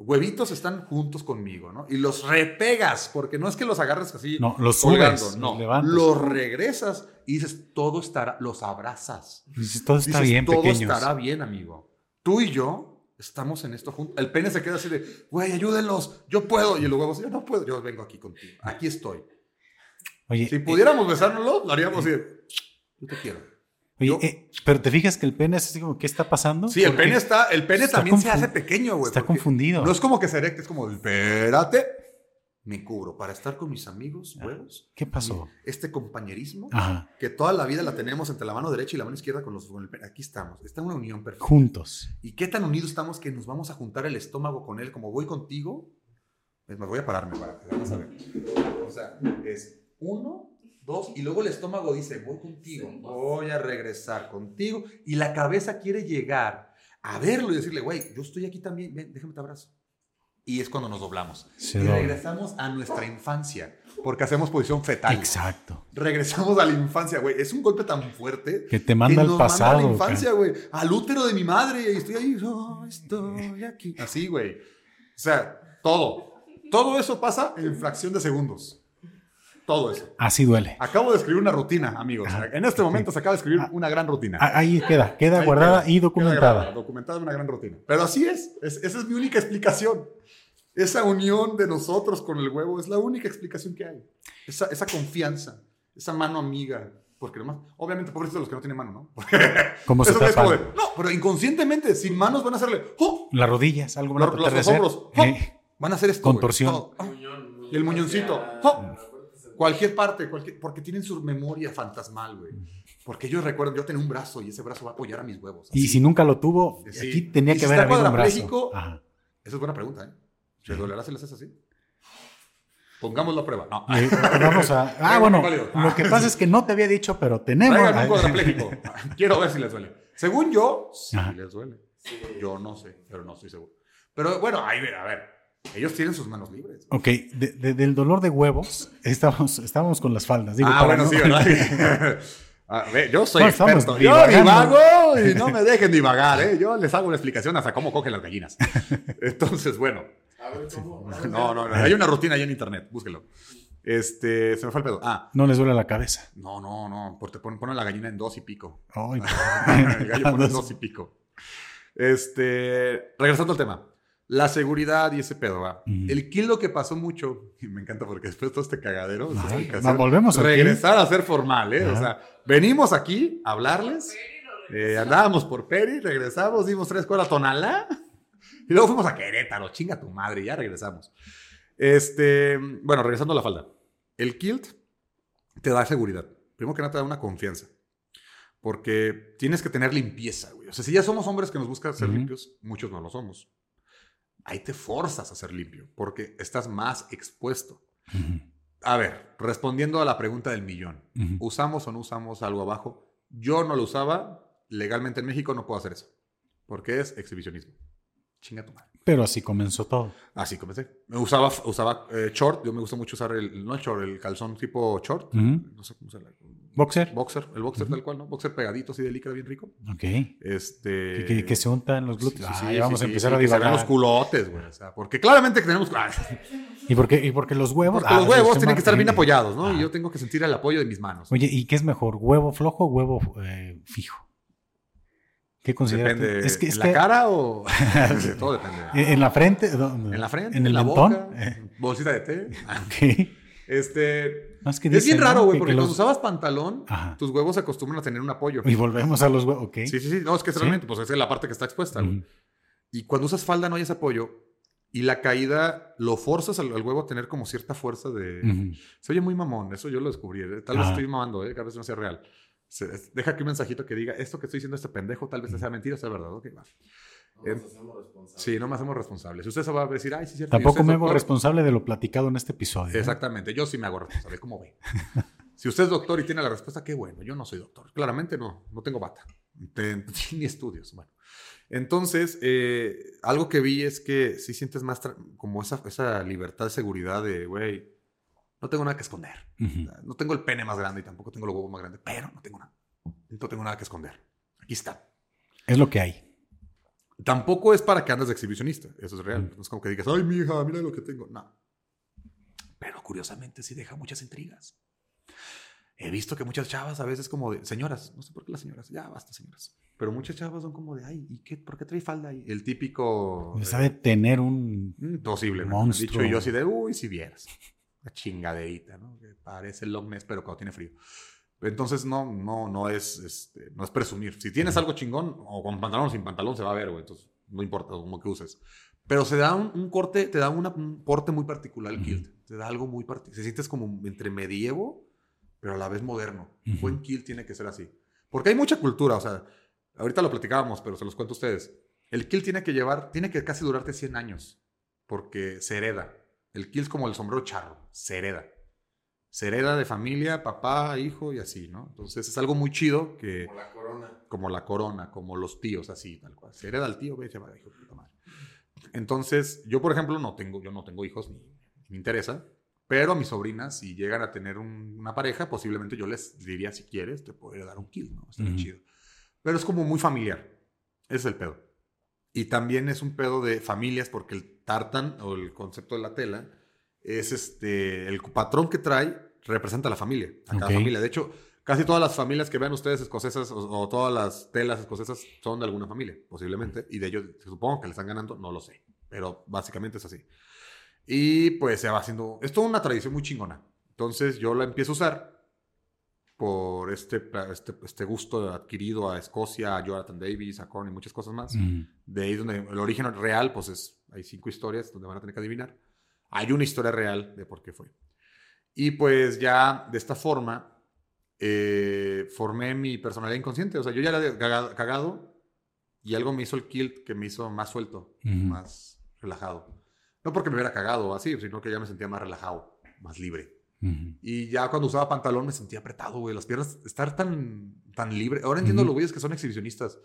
Huevitos están juntos conmigo, ¿no? Y los repegas, porque no es que los agarres así. No, los colgando, subes, no. los levantas. Los regresas y dices, todo estará, los abrazas. Dices, todo está Dices, bien, todo pequeños. estará bien, amigo. Tú y yo estamos en esto juntos. El pene se queda así de, güey, ayúdenlos, yo puedo. Y el huevo así, yo no puedo, yo vengo aquí contigo. Aquí estoy. Oye, Si eh, pudiéramos besárnoslo, lo haríamos así de, yo te quiero. oye, yo- eh, pero te fijas que el pene es así como, ¿qué está pasando? Sí, el pene está, el pene está también se hace pequeño, güey. Está confundido. No es como que se erecte, es como, espérate, me cubro para estar con mis amigos, Ah. huevos. ¿Qué pasó? Este compañerismo Ajá, que toda la vida la tenemos entre la mano derecha y la mano izquierda con los con el. Aquí estamos, está una unión perfecta. juntos. ¿Y qué tan unidos estamos que nos vamos a juntar el estómago con él? Como voy contigo, es más, voy a pararme para que vamos a ver. O sea, es uno, dos, y luego el estómago dice, voy contigo, voy a regresar contigo, y la cabeza quiere llegar a verlo y decirle, güey, yo estoy aquí también, ven, déjame te abrazo. Y es cuando nos doblamos. Se y dobla. regresamos a nuestra infancia, porque hacemos posición fetal. Exacto. Regresamos a la infancia, güey. Es un golpe tan fuerte Que te manda que al pasado. Manda a la infancia, güey. Al útero de mi madre. Y estoy ahí. "Oh, estoy aquí. Así, güey. O sea, todo. Todo eso pasa en fracción de segundos. Todo eso. Así duele. Acabo de escribir una rutina, amigos. Ajá. En este momento se acaba de escribir Ah. una gran rutina. Ah, Ahí queda, queda Ahí guardada queda, y queda documentada. grabada, documentada una gran rutina. Pero así es, es- Esa es mi única explicación. Esa unión de nosotros con el huevo es la única explicación que hay. Esa, esa confianza, esa mano amiga. Porque nomás, obviamente, pobrecitos los que no tienen mano, ¿no? *laughs* ¿Cómo se eso es como de, no, pero inconscientemente, sin manos van a hacerle, ¡oh! Las rodillas, algo van a Los, de hombros, ¡oh! Eh, Van a hacer esto. Contorsión. ¡oh! Y el muñoncito. ¡Oh! La. Cualquier parte, cualquier, porque tienen su memoria fantasmal, güey. Porque ellos recuerdan, yo tenía un brazo y ese brazo va a apoyar a mis huevos. y si nunca lo tuvo, Sí. aquí tenía Y que si haber está habido un brazo. cuadrapléjico, Ajá. Esa es buena pregunta, ¿eh? ¿Se Sí. dolerá si le haces así? Pongámoslo a prueba. No. Eh, vamos a. *laughs* Ah, bueno, lo que pasa es que no te había dicho, pero tenemos. Traigan un cuadrapléjico. *laughs* Quiero ver si les duele. Según yo, sí Ajá. les duele. Yo no sé, pero no estoy seguro. Pero bueno, ahí, a ver. Ellos tienen sus manos libres. Ok, de- de- del dolor de huevos, estábamos, estábamos con las faldas. Digo, ah, bueno, no- sí, *laughs* ¿verdad? *laughs* A ver, yo soy No, experto. Yo divago y no me dejen divagar, ¿eh? Yo les hago una explicación hasta cómo cogen las gallinas. *laughs* Entonces, bueno. A ver cómo. No, no, no. Hay una rutina ahí en internet, búsquelo. Este, se me fue el pedo. Ah, No les duele la cabeza. no, no, no, porque te ponen, ponen la gallina en dos y pico. Ay, el gallo pone en dos y pico. Este, regresando al tema. La seguridad y ese pedo, va. El kill lo que pasó mucho, *laughs* y me encanta porque después de todo este cagadero, Ay, va, volvemos aquí. regresar a ser formal, ¿eh? O sea, venimos aquí a hablarles, eh, andábamos por Peri, regresamos, dimos tres cuadras a Tonalá, y luego fuimos a Querétaro, chinga tu madre, ya regresamos. Este, bueno, regresando a la falda. El kilt te da seguridad. Primero que nada te da una confianza. Porque tienes que tener limpieza, güey. O sea, si ya somos hombres que nos buscan ser limpios, muchos no lo somos. Ahí te forzas a ser limpio, porque estás más expuesto. A ver, respondiendo a la pregunta del millón. ¿Usamos o no usamos algo abajo? Yo no lo usaba. Legalmente en México no puedo hacer eso. Porque es exhibicionismo. Chinga tu madre. Pero así comenzó todo. Así comencé. Me usaba, usaba eh, short. Yo me gusta mucho usar el, no el short, el calzón tipo short. No sé cómo se llama. Boxer. Boxer. El boxer tal cual, ¿no? Boxer pegadito, así de licra, bien rico. Ok. Este... Que, que- se untan los glúteos. sí, Ah, vamos a empezar a que se vean divagar. los culotes, güey. O sea, porque claramente tenemos... ah, ¿Y por qué, y por qué los huevos? Porque Ah, los huevos este tienen que estar bien Martín. apoyados, ¿no? Ah. Y yo tengo que sentir el apoyo de mis manos. Oye, ¿y qué es mejor? ¿Huevo flojo o huevo eh, fijo? ¿Qué consideras? Depende. Es que, ¿En la cara o...? *laughs* Todo depende. ¿En la frente? ¿Dónde? En la frente, ¿En el la mentón? boca, Eh, bolsita de té. ok. Este... No, es que es dicen, bien raro, ¿no? güey, Que- porque que cuando los- usabas pantalón, Ajá. tus huevos se acostumbran a tener un apoyo. Y volvemos a los huevos, ok. Sí, sí, sí. No, es que es ¿Sí? realmente, pues esa es la parte que está expuesta, güey. Y cuando usas falda no hay ese apoyo. Y la caída lo forzas al, al huevo a tener como cierta fuerza de... Se oye muy mamón, eso yo lo descubrí. ¿eh? Tal vez Ajá. estoy mamando, ¿eh? Cada vez no sea real. Se- deja aquí un mensajito que diga, esto que estoy diciendo este pendejo tal vez sea mentira sea verdad. Ok, va. No Eh, nos hacemos responsables. Sí, no me hacemos responsables. Si usted se va a decir, ay, sí, es cierto. Tampoco me hago doctor". responsable de lo platicado en este episodio. ¿eh? Exactamente, yo sí me hago responsable, ¿cómo ve? si usted es doctor y tiene la respuesta, qué bueno, yo no soy doctor. Claramente no, no tengo bata, *laughs* ni estudios. Bueno, entonces, eh, algo que vi es que sí sientes más como esa, esa libertad, seguridad de, güey, no tengo nada que esconder. No tengo el pene más grande y tampoco tengo los huevos más grandes, pero no tengo nada. No tengo nada que esconder. Aquí está. Es lo que hay. Tampoco es para que andes de exhibicionista, eso es real. No es como que digas, ay, mi hija, mira lo que tengo. No. Pero curiosamente sí deja muchas intrigas. He visto que muchas chavas a veces como de, señoras, no sé por qué las señoras, ya basta señoras. Pero muchas chavas son como de, ay, ¿y qué? ¿Por qué trae falda ahí? El típico... Pues ha de tener un... eh, posible, monstruo. Dicho y yo así de, uy, si vieras. Una chingaderita, ¿no? Que parece Loch Ness, pero cuando tiene frío. Entonces no, no, no es, este, no es presumir. Si tienes algo chingón, o con pantalón o sin pantalón, se va a ver, güey. Entonces, no importa como que uses. Pero se da un, un corte, te da una- un porte muy particular el Ujú. kilt. Te da algo muy particular. Se sientes como entre medievo, pero a la vez moderno. Un Ujú. buen kilt tiene que ser así. Porque hay mucha cultura, o sea, ahorita lo platicábamos, pero se los cuento a ustedes. El kilt tiene que llevar, tiene que casi durarte 100 años, porque se hereda. El kilt es como el sombrero charro, se hereda. Se hereda de familia, papá, hijo y así, ¿no? Entonces es algo muy chido que Como la corona. como la corona, como los tíos, así, tal cual. Se hereda al tío, ve, se va, hijo de puta madre. Entonces, yo, por ejemplo, no tengo, yo no tengo hijos, ni me interesa, pero a mis sobrinas, si llegan a tener un- una pareja, posiblemente yo les diría, si quieres, te podría dar un kill, ¿no? Estaría Ujú. chido. Pero es como muy familiar. Ese es el pedo. Y también es un pedo de familias, porque el tartan, o el concepto de la tela, es este, el patrón que trae representa a la familia, a cada familia. De hecho, casi todas las familias que vean ustedes escocesas o, o todas las telas escocesas son de alguna familia, posiblemente. Y de ellos, supongo que le están ganando, no lo sé. Pero básicamente es así. Y pues se va haciendo, es toda una tradición muy chingona. Entonces yo la empiezo a usar por este, este, este gusto adquirido a Escocia, a Jonathan Davis, a Korn y muchas cosas más. De ahí donde el origen real, pues es, hay cinco historias donde van a tener que adivinar. Hay una historia real de por qué fue. Y pues ya de esta forma eh, formé mi personalidad inconsciente. O sea, yo ya era cagado, cagado y algo me hizo el kilt que me hizo más suelto, Ujú. más relajado. No porque me hubiera cagado así, sino que ya me sentía más relajado, más libre. Ujú. Y ya cuando usaba pantalón me sentía apretado, güey. Las piernas, estar tan, tan libre. Ahora entiendo Ujú. los güeyes que son exhibicionistas.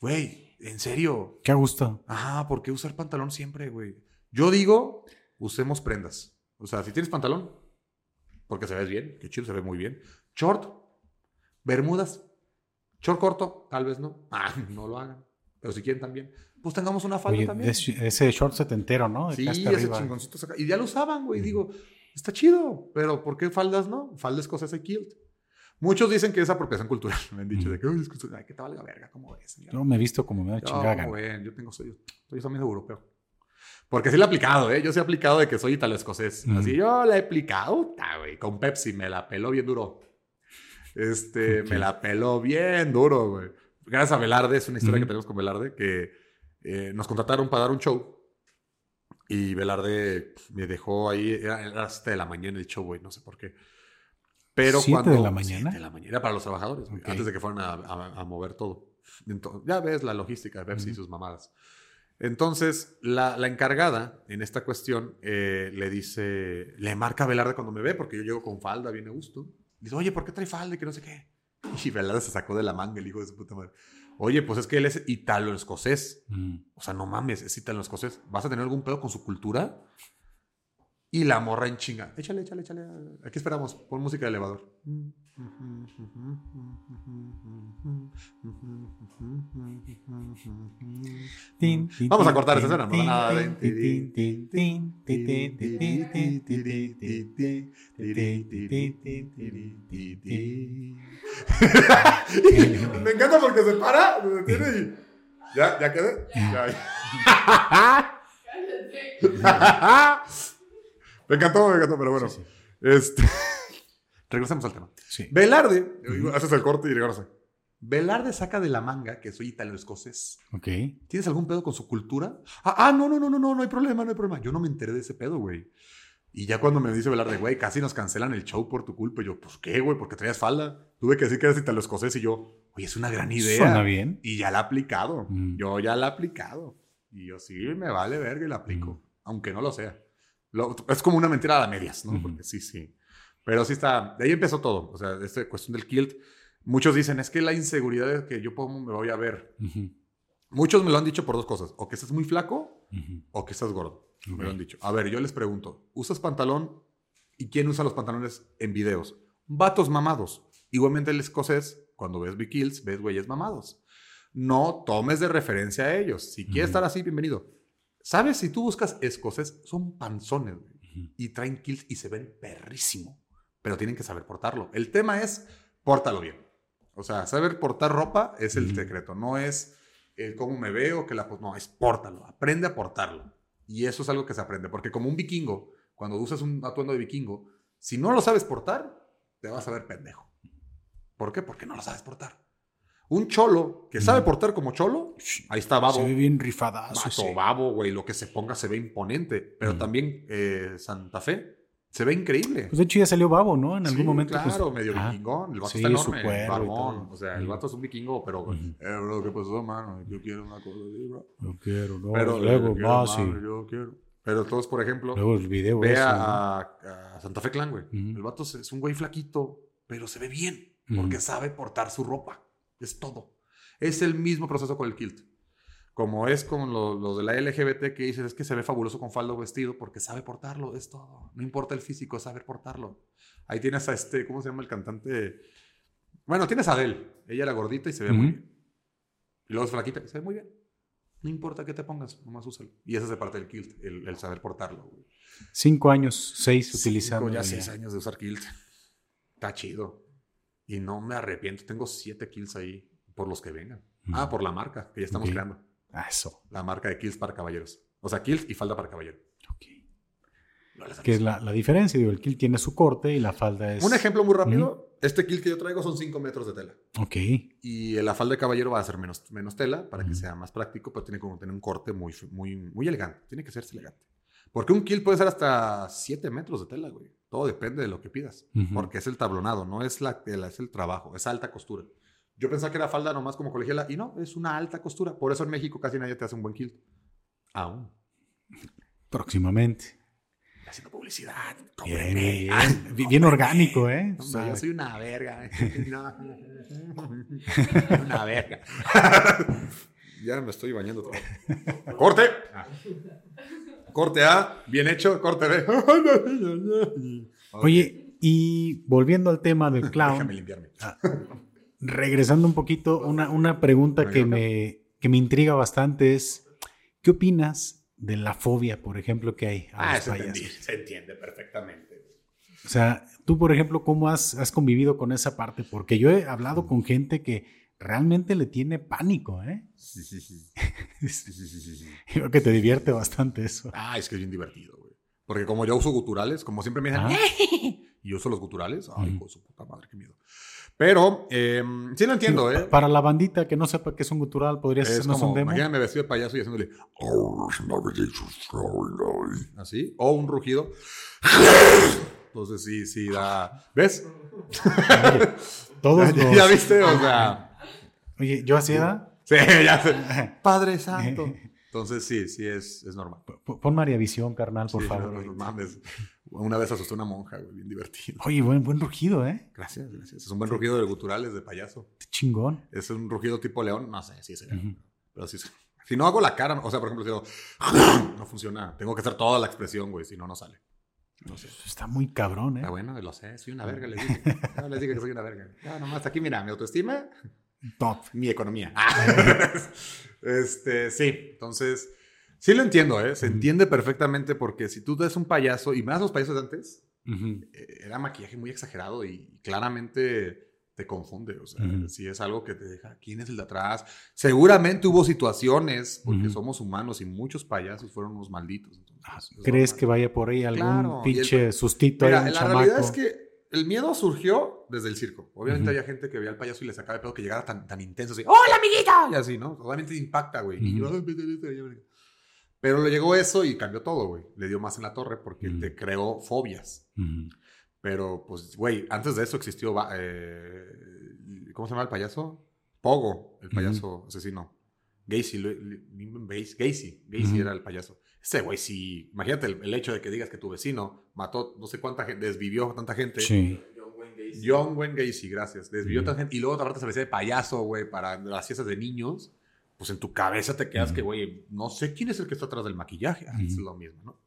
Güey, en serio. Qué a gusto. Ajá, ¿por qué usar pantalón siempre, güey? Yo digo, usemos prendas. O sea, si tienes pantalón, porque se ves bien, que chido, se ve muy bien. Short, bermudas, short corto, tal vez no. *laughs* Ah, no lo hagan. Pero si quieren también, pues tengamos una falda Oye, también. es- ese short setentero, ¿no? De Sí, ese arriba. chingoncito saca- Y ya lo usaban, güey. Digo, Está chido, pero ¿por qué faldas no? Falda escocesa y kilt. Muchos dicen que es apropiación cultural. Me han dicho de que, "Uy, es que, ay, que te valga verga, ¿cómo ves? señor?" Yo me he visto como me da Yo, chingada yo tengo, soy, soy también europeo. Porque sí la he aplicado, ¿eh? Yo sí he aplicado de que soy italo-escocés. Ujú. Así yo la he aplicado, güey. Con Pepsi me la peló bien duro. Este, Ok. me la peló bien duro, güey. Gracias a Velarde, es una historia Ujú. que tenemos con Velarde, que eh, nos contrataron para dar un show. Y Velarde me dejó ahí, era, era 7 de la mañana el show, güey, no sé por qué. Pero ¿Siete cuando... de la mañana? 7 de la mañana, era para los trabajadores, güey, Ok. antes de que fueran a, a- a mover todo. Entonces, ya ves la logística de Pepsi y Ujú. sus mamadas. Entonces, la, la encargada en esta cuestión eh, le dice, le marca a Velarde cuando me ve, porque yo llego con falda, bien a gusto. Dice, oye, ¿por qué trae falda y que no sé qué? *laughs* Y Velarde se sacó de la manga el hijo de su puta madre. Oye, pues es que él es italo-escocés. Mm. O sea, no mames, es italo-escocés. ¿Vas a tener algún pedo con su cultura? Y la morra en chinga. Échale, échale, échale. Aquí esperamos. Pon música de elevador. Tin, Vamos a cortar esa escena, no nada Me encanta porque se para, se detiene y. ¿Ya? ¿Ya quedé? Ya. me encantó, me encantó, pero bueno. Este. Regresemos al tema. Sí. Velarde, haces el corte y regresas. Velarde saca de la manga que soy italo-escocés. Ok. ¿Tienes algún pedo con su cultura? Ah, ah, no, no, no, no, no, no hay problema, no hay problema. Yo no me enteré de ese pedo, güey. Y ya cuando me dice Velarde, güey, casi nos cancelan el show por tu culpa. Y yo, pues qué, güey, porque traías falda. Tuve que decir que eres italo-escocés y yo, oye, es una gran idea. Suena bien. Y ya la he aplicado. Mm. Yo ya la he aplicado. Y yo sí, me vale verga y la aplico. Mm. Aunque no lo sea. Lo- es como una mentira a las medias, ¿no? Ujú. Porque sí, sí. Pero sí está. De ahí empezó todo. O sea, esta cuestión del kilt. Muchos dicen, es que la inseguridad de que yo cómo me voy a ver. Muchos me lo han dicho por dos cosas. O que estás muy flaco o que estás gordo. Me lo han dicho. A ver, yo les pregunto, ¿usas pantalón? ¿Y quién usa los pantalones en videos? Vatos mamados. Igualmente el escocés, cuando ves bikills, ves güeyes mamados. No tomes de referencia a ellos. Si quieres estar así, bienvenido. ¿Sabes? Si tú buscas escocés, son panzones. Y traen kills y se ven perrísimo. Pero tienen que saber portarlo. El tema es, pórtalo bien. O sea, saber portar ropa es el secreto. No es el cómo me veo, que la... No, es pórtalo. Aprende a portarlo. Y eso es algo que se aprende. Porque como un vikingo, cuando usas un atuendo de vikingo, si no lo sabes portar, te vas a ver pendejo. ¿Por qué? Porque no lo sabes portar. Un cholo que sabe portar como cholo, ahí está babo. Se ve bien rifadazo. Vato, sí. babo, güey, lo que se ponga se ve imponente. Pero también eh, Santa Fe se ve increíble. Pues de hecho ya salió Babo, ¿no? En algún Sí, momento. pues, Claro, medio ah, vikingón. El vato sí, está enorme, barbón. O sea, el vato es un vikingo, pero, eh, bro, ¿qué pasó, mano? Yo quiero una cosa así, bro. Yo quiero, no. pero luego más y Yo quiero. Pero todos, por ejemplo, luego el video. ve ese, ¿no? a, Santa Fe Clan, güey. El vato es un güey flaquito, pero se ve bien. Porque sabe portar su ropa. Es todo. Es el mismo proceso con el kilt. Como es con los lo de la LGBT que dices, es que se ve fabuloso con falda o vestido porque sabe portarlo, es todo. No importa el físico, es saber portarlo. Ahí tienes a este, ¿cómo se llama el cantante? Bueno, tienes a Adele. Ella era gordita y se ve muy bien. Y luego es flaquita y se ve muy bien. No importa qué te pongas, nomás úsalo. Y esa es de parte del kilt, el, el saber portarlo. güey. Cinco años, seis utilizando. ya ya. seis años de usar kilt. Está chido. Y no me arrepiento. Tengo siete kills ahí por los que vengan. Ah, por la marca que ya estamos creando. Eso. La marca de kills para caballeros. O sea, kills y falda para caballero. Ok. No Que es la, la diferencia. Digo, el kill tiene su corte y la falda es. Un ejemplo muy rápido. Este kill que yo traigo son 5 metros de tela. Ok. Y la falda de caballero va a ser menos, menos tela para que Ujú. sea más práctico, pero tiene que tener un corte muy, muy, muy elegante. Tiene que serse elegante. Porque un kill puede ser hasta 7 metros de tela, güey. Todo depende de lo que pidas. Ujú. Porque es el tablonado, no es la es el trabajo, es alta costura. Yo pensaba que era falda nomás como colegiala y no, es una alta costura. Por eso en México casi nadie te hace un buen kilt. Aún. Próximamente. Haciendo publicidad. Bien, Ah, bien. Bien cóbrenme. orgánico, ¿eh? O sea, yo soy una verga. *laughs* No. una verga. *laughs* ya me estoy bañando todo. ¡Corte! Corte A, bien hecho. Corte B. Oye, y volviendo al tema del *laughs* clown, Déjame limpiarme. Regresando un poquito, una, una pregunta que me, que me intriga bastante es, ¿qué opinas de la fobia, por ejemplo, que hay a Ah, los se, payasos? entendí, *laughs* se entiende perfectamente. O sea, tú, por ejemplo, ¿cómo has, has convivido con esa parte? Porque yo he hablado con gente que realmente le tiene pánico, ¿eh? Sí, sí, sí. *laughs* Sí, sí, sí. Creo que te divierte bastante eso. Ah, es que es bien divertido, güey. Porque como yo uso guturales, como siempre me dicen, Ah. y yo uso los guturales, ay, hijo de su puta madre, qué miedo. Pero, eh, sí lo entiendo, ¿eh? pa- Para la bandita que no sepa qué es un gutural, ¿podrías Es hacernos como, un demo? imagíname vestido de payaso y haciéndole así, o un rugido. Entonces sí, sí da. ¿Ves? Oye, todos ¿Ya, los- ya viste? O sea. Oye, yo hacía... Sí, ya sé. *laughs* Padre Santo. Entonces sí, sí es, es normal. Pon María Visión, carnal, por Sí, favor. no, no mames. Una vez asusté a una monja, güey, bien divertido. Oye, buen, buen rugido, ¿eh? Gracias, gracias. Es un buen rugido de guturales de payaso. Chingón. Es un rugido tipo león, no sé si es Ujú. pero sí. Si no hago la cara, o sea, por ejemplo, si digo, *clears throat* no funciona. Tengo que hacer toda la expresión, güey, si no, no sale. No sé. Está muy cabrón, ¿eh? Ah, bueno, lo sé, soy una verga, les dije. *laughs* Ya les dije que soy una verga. Ya, nomás aquí, mira, mi autoestima, Top. mi economía. *laughs* *laughs* este, sí, entonces, sí lo entiendo, ¿eh? Se entiende perfectamente porque si tú ves un payaso, y más los payasos de antes, Ujú. eh, era maquillaje muy exagerado y claramente te confunde. O sea, Ujú. si es algo que te deja, ¿quién es el de atrás? Seguramente hubo situaciones, porque Ujú. somos somos humanos y muchos payasos fueron unos malditos. entonces, Ah, es ¿Crees normal. que vaya por ahí algún Claro, y el- pinche sustito Mira, la chamaco? realidad es que el miedo surgió desde el circo. Obviamente Ujú. había gente que veía al payaso y le sacaba de pedo que llegara tan, tan intenso así, ¡Hola, amiguita! Y así, ¿no? Obviamente impacta, güey. Y yo, Pero le llegó eso y cambió todo, güey. Le dio más en la torre porque Ujú. te creó fobias. Pero, pues, güey, antes de eso existió. eh, ¿Cómo se llama el payaso? Pogo, el payaso asesino. Gacy, Gacy, Gacy, era el payaso. Ese güey, sí. Imagínate el, el hecho de que digas que tu vecino mató no sé cuánta gente, desvivió a tanta gente. Sí. John Wayne Gacy. John Wayne Gacy, gracias. Desvivió a tanta gente. Y luego aparte se vestía de payaso, güey, para las fiestas de niños. Pues en tu cabeza te quedas que, güey, no sé quién es el que está atrás del maquillaje. Es lo mismo, ¿no?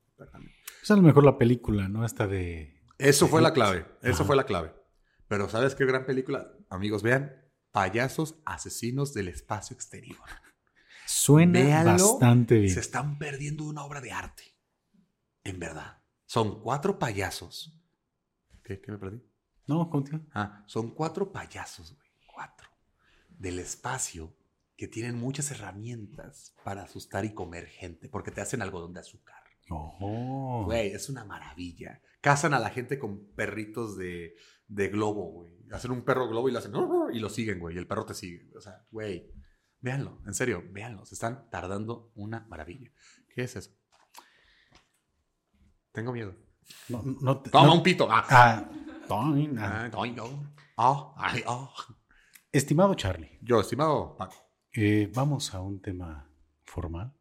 Es a lo mejor la película, ¿no? Esta de... Eso fue la clave. Eso Ajá. fue la clave. Pero ¿sabes qué gran película? Amigos, vean. Payasos asesinos del espacio exterior. Suena bastante bien. Se están perdiendo una obra de arte. En verdad. Son cuatro payasos. ¿Qué, ¿Qué me perdí? No, contigo. Ah, son cuatro payasos, güey. Cuatro. Del espacio que tienen muchas herramientas para asustar y comer gente. Porque te hacen algodón de azúcar. Oh. Güey, es una maravilla. Cazan a la gente con perritos de, de globo, güey. Hacen un perro globo y lo hacen y lo siguen, güey. Y el perro te sigue. O sea, güey, véanlo, en serio, véanlo. Se están tardando una maravilla. ¿Qué es eso? Tengo miedo. No, no te- Toma no- un pito. Ah. Ah, ah. No. Ah, ah. Estimado Charlie, Yo, estimado Paco. Eh, vamos a un tema formal.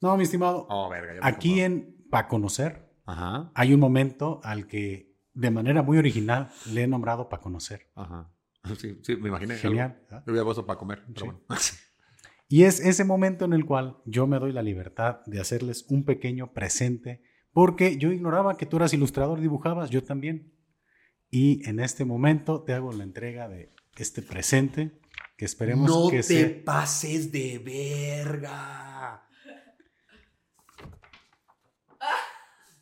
No, mi estimado, Oh, verga. aquí en Pa Conocer Ajá, hay un momento al que de manera muy original le he nombrado Pa Conocer. ajá. *laughs* Sí, sí, me imaginé. Genial. Yo hubiera puesto para comer, pero Sí. bueno. *laughs* Y es ese momento en el cual yo me doy la libertad de hacerles un pequeño presente, porque yo ignoraba que tú eras ilustrador dibujabas, yo también. Y en este momento te hago la entrega de este presente, que esperemos no que te pases de verga.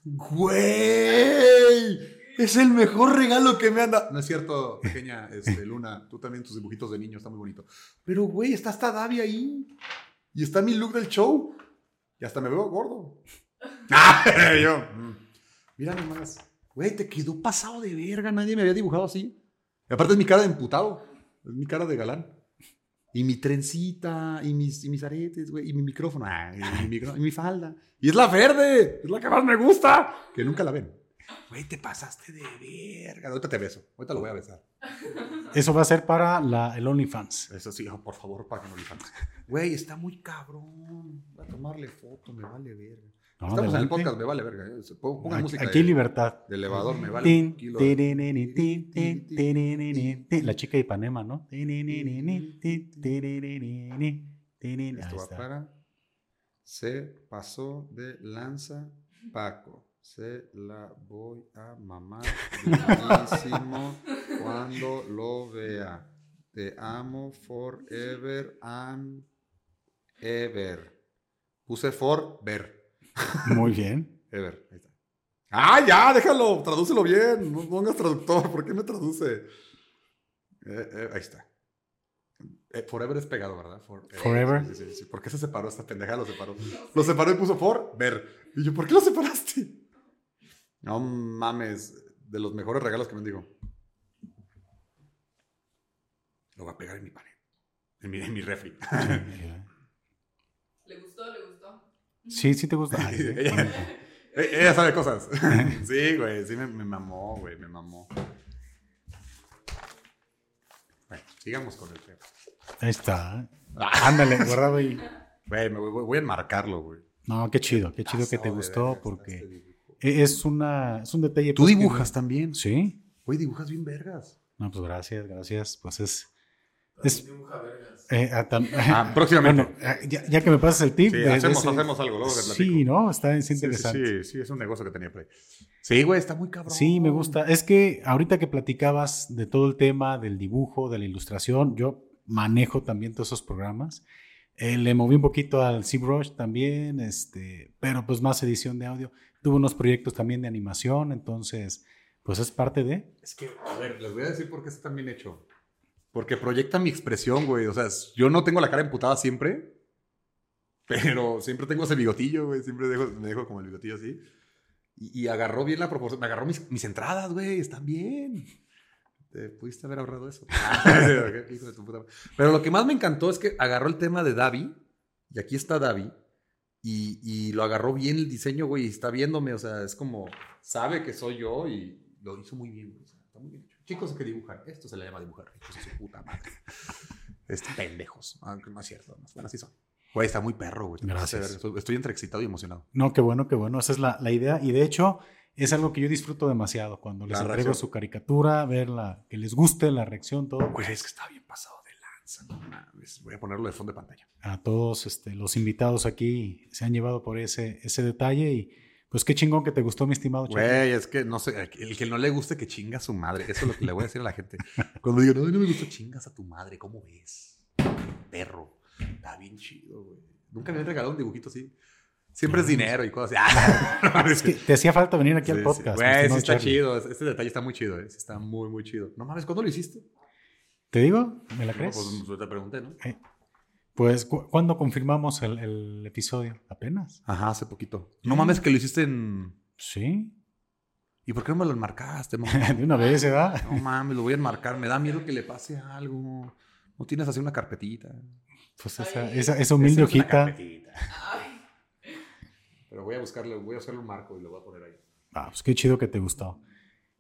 Güey, es el mejor regalo que me han dado. No es cierto, pequeña este, *laughs* Luna. Tú también tus dibujitos de niño están muy bonitos. Pero, güey, está hasta Davi ahí. Y está mi look del show. Y hasta me veo gordo. *laughs* Ah, *laughs* yo. mm. Mira nomás. Güey, te quedó pasado de verga. Nadie me había dibujado así. Y aparte es mi cara de emputado. Es mi cara de galán. Y mi trencita, y mis, y mis aretes, güey, y mi micrófono, ah, y, mi micro- y mi falda. Y es la verde, es la que más me gusta. Que nunca la ven. Güey, te pasaste de verga. Ahorita te beso, ahorita lo voy a besar. Eso va a ser para la, el OnlyFans. Eso sí, oh, por favor, para no le Güey, está muy cabrón. Voy a tomarle foto, me vale verga. No, Estamos en el adelante. podcast, me vale verga. eh. Pongan Aquí, música aquí de, libertad. de elevador, me vale. Tin, tirinini, tin. La chica de Ipanema, ¿no? Esto va para. Se pasó de lanza Paco. Se la voy a mamar cuando lo vea. Te amo forever and ever. Puse for ver. Muy bien. Ever. Ahí está. Ah, ya, déjalo, tradúcelo bien. No pongas traductor, ¿por qué me traduce? Eh, eh, ahí está. Eh, forever es pegado, ¿verdad? For- eh, Forever. Sí, sí, sí. ¿Por qué se separó esta pendeja? Lo separó. Lo separó y puso for, ver. Y yo, ¿por qué lo separaste? No mames, de los mejores regalos que me digo. Lo voy a pegar en mi pared. En mi, en mi refri. *laughs* *laughs* ¿Le gustó? ¿Le gustó? Sí, sí te gusta. Ay, ella, *laughs* ella sabe cosas. *laughs* sí, güey, sí me, me mamó, güey, me mamó. Bueno, sigamos con el tema. Ahí está. Ándale, guardado ahí. *laughs* Güey, me voy, voy a enmarcarlo, güey. No, qué chido, qué chido que te gustó porque este e- es una es un detalle. Tú pues, que- dibujas también. Sí. Güey, dibujas bien vergas. No, pues gracias, gracias. Pues es es Dibuja vergas. Eh, ah, tam- Ah, próximamente. *laughs* Bueno, ya, ya que me pasas el tip. Sí, de- de hacemos, ese- hacemos algo, luego. Sí, ¿no? Está es Sí, sí, interesante. sí, sí, es un negocio que tenía por ahí. Sí, güey, está muy cabrón. Sí, me gusta. Es que ahorita que platicabas de todo el tema del dibujo, de la ilustración, yo manejo también todos esos programas. Eh, le moví un poquito al ZBrush también, este, pero pues más edición de audio. Tuve unos proyectos también de animación, entonces, pues es parte de. Es que, a ver, les voy a decir por qué está tan bien hecho. Porque proyecta mi expresión, güey. O sea, yo no tengo la cara emputada siempre, *laughs* pero siempre tengo ese bigotillo, güey. Siempre dejo, me dejo como el bigotillo así. Y, y agarró bien la proporción. Me agarró mis, mis entradas, güey. Están bien. Te pudiste haber ahorrado eso. *laughs* Hijo de tu puta. Pero lo que más me encantó es que agarró el tema de Davi. Y aquí está Davi. Y, y lo agarró bien el diseño, güey. Y está viéndome. O sea, es como. Sabe que soy yo y lo hizo muy bien. güey. Está muy bien. Chicos que dibujan. Esto se le llama dibujar. Hijos de su puta madre. Este, pendejos. Aunque no es cierto. no. Bueno, así son. Güey, está muy perro, güey. Gracias. Estoy, estoy entre excitado y emocionado. No, qué bueno, qué bueno. Esa es la, la idea. Y de hecho, es algo que yo disfruto demasiado. Cuando les La entrego reacción. su caricatura, verla, que les guste la reacción, todo. Güey, es que está bien pasado de lanza. No mames. Voy a ponerlo de fondo de pantalla. a todos este, los invitados aquí se han llevado por ese, ese detalle y pues qué chingón que te gustó, mi estimado Charlie. Güey, es que no sé, el que no le guste que chinga a su madre. Eso es lo que le voy a decir a la gente. Cuando digan, no, no me gustó, chingas a tu madre, ¿cómo ves? Perro. Está bien chido, güey. Nunca me han regalado un dibujito así. Siempre es dinero y cosas así. *laughs* Ah, Es que te hacía falta venir aquí Sí, al podcast. Güey, sí está Charlie. chido. Este detalle está muy chido, ¿eh? Sí Está muy, muy chido. No mames, ¿cuándo lo hiciste? ¿Te digo? ¿Me la No, crees? pues yo te pregunté, ¿no? Eh, Pues, ¿cu- ¿cuándo confirmamos el, el episodio? ¿Apenas? Ajá, hace poquito. No mames que lo hiciste en... Sí. ¿Y por qué no me lo enmarcaste, mamá? *laughs* De una vez, ¿verdad? No mames, lo voy a enmarcar. Me da miedo que le pase algo. No tienes así una carpetita. Pues esa, esa, esa humilde Esa es hojita. Pero voy a buscarle, voy a buscarle un marco y lo voy a poner ahí. Ah, pues qué chido que te gustó.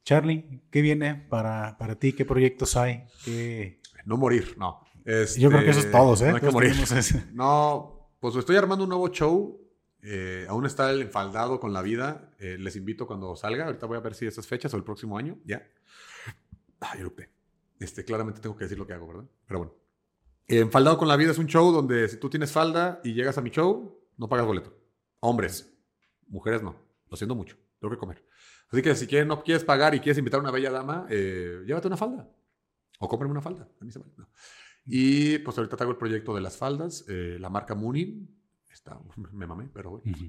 Charlie, ¿qué viene para, para ti? ¿Qué proyectos hay? ¿Qué... No morir, no. Este, Yo creo que eso es todos, ¿eh? No hay que morir. *laughs* No, pues estoy armando un nuevo show. Eh, aún está el enfaldado con la vida. Eh, les invito cuando salga. Ahorita voy a ver si esas fechas o el próximo año. Ya. Ah, erupté. Este, claramente tengo que decir lo que hago, ¿verdad? Pero bueno. Eh, enfaldado con la vida es un show donde si tú tienes falda y llegas a mi show, no pagas boleto. Hombres. Mujeres no. Lo siento mucho. Tengo que comer. Así que si quieres, no quieres pagar y quieres invitar a una bella dama, eh, llévate una falda. O cómprame una falda. A mí se vale. No. Y pues ahorita traigo el proyecto de las faldas, eh, la marca Moonin. Está, *laughs* me mamé, pero bueno. Ujú.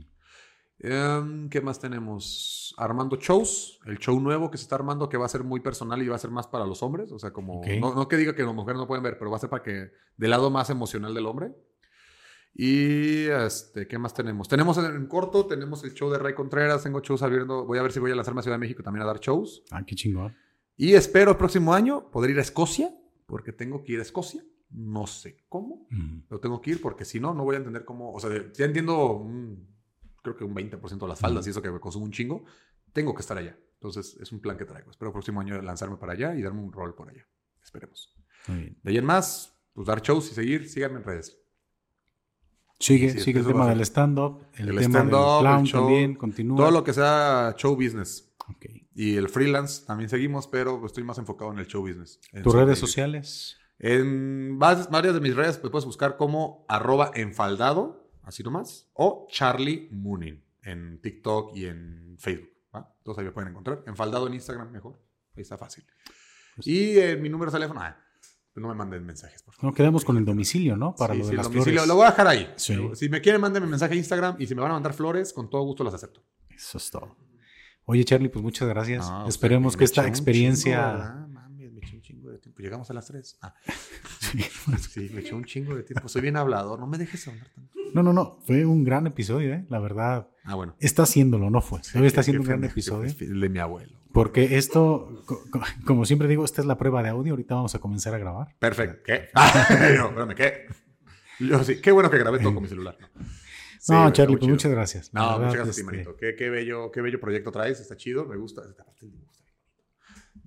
Em, ¿Qué más tenemos? Armando shows, el show nuevo que se está armando que va a ser muy personal y va a ser más para los hombres. O sea, como, Ok. no, no que diga que las mujeres no pueden ver, pero va a ser para que, del lado más emocional del hombre. Y, este, ¿qué más tenemos? Tenemos en, en corto, tenemos el show de Ray Contreras, tengo shows abriendo, voy a ver si voy a lanzarme a Ciudad de México también a dar shows. Ah, qué chingón. Y espero el próximo año poder ir a Escocia, porque tengo que ir a Escocia. No sé cómo, Ujú. pero tengo que ir porque si no, no voy a entender cómo. O sea, ya entiendo, un- creo que un 20% de las faldas y eso que me consume un chingo. Tengo que estar allá. Entonces, es un plan que traigo. Espero el próximo año lanzarme para allá y darme un rol por allá. Esperemos. Muy bien. De ahí en más, pues dar shows y seguir. Síganme en redes. Sigue, Sí, sigue el tema del stand-up, el, El tema stand-up, del clown el show, también, continúa. Todo lo que sea show business. Ok. Y el freelance también seguimos, pero estoy más enfocado en el show business. ¿Tus Soul redes sociales? En varias, de mis redes me puedes buscar como arroba enfaldado, así nomás, o Charlie Moonin en TikTok y en Facebook. ¿va? Todos ahí me pueden encontrar. Enfaldado en Instagram mejor. Ahí está fácil. Pues Y en mi número de teléfono, ah, no me manden mensajes, por favor. No, quedamos con el domicilio, ¿no? Para Sí, lo de sí, el las domicilio, flores. Lo voy a dejar ahí. Sí. Si me quieren, mándenme mensaje a Instagram y si me van a mandar flores, con todo gusto las acepto. Eso es todo. Oye, Charlie, pues muchas gracias. No, Esperemos que esta experiencia... chingo. Mames, me eché un chingo de tiempo. Llegamos a las 3. Ah. sí, *laughs* me eché un chingo de tiempo. Soy bien hablador. No me dejes hablar tanto. No, no, no. Fue un gran episodio, ¿eh? La verdad. Ah, bueno. Está haciéndolo, no fue. Todavía está siendo un gran episodio. de mi abuelo. Porque esto, co- co- como siempre digo, esta es la prueba de audio. Ahorita vamos a comenzar a grabar. Perfecto. ¿Qué? *laughs* Ah, yo, espérame, ¿qué? Yo sí. Qué bueno que grabé todo con mi celular. ¿no? Sí, no, Charlie, pues muchas gracias. No, verdad, muchas gracias a ti, este, manito. Qué, qué bello, qué bello proyecto traes. Está chido. Me gusta. Aparte el dibujo está bien bonito.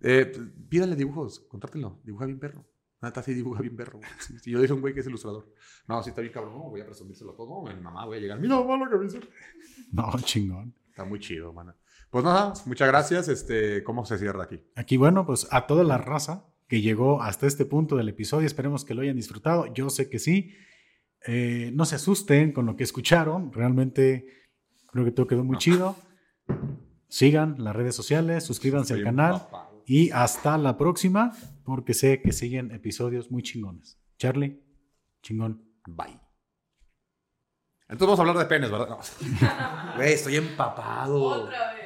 Eh, pídale dibujos. Contrátelo. Dibuja bien perro. Neta, sí dibuja bien perro. sí, yo dije a un güey que es ilustrador. No, sí está bien cabrón. No, voy a presumírselo todo. Mi mamá voy a llegar. Mira, mamá, lo que me hizo. No, chingón. Está muy chido, mano. Pues nada, muchas gracias. Este, ¿Cómo se cierra aquí? Aquí, bueno, pues a toda la raza que llegó hasta este punto del episodio, esperemos que lo hayan disfrutado. Yo sé que sí. Eh, no se asusten con lo que escucharon. Realmente creo que todo quedó muy chido. Sigan las redes sociales, suscríbanse al canal empapado. y hasta la próxima, porque sé que siguen episodios muy chingones. Charlie, chingón. Bye. Entonces vamos a hablar de penes, ¿verdad? No. *laughs* Güey, estoy empapado. Otra vez.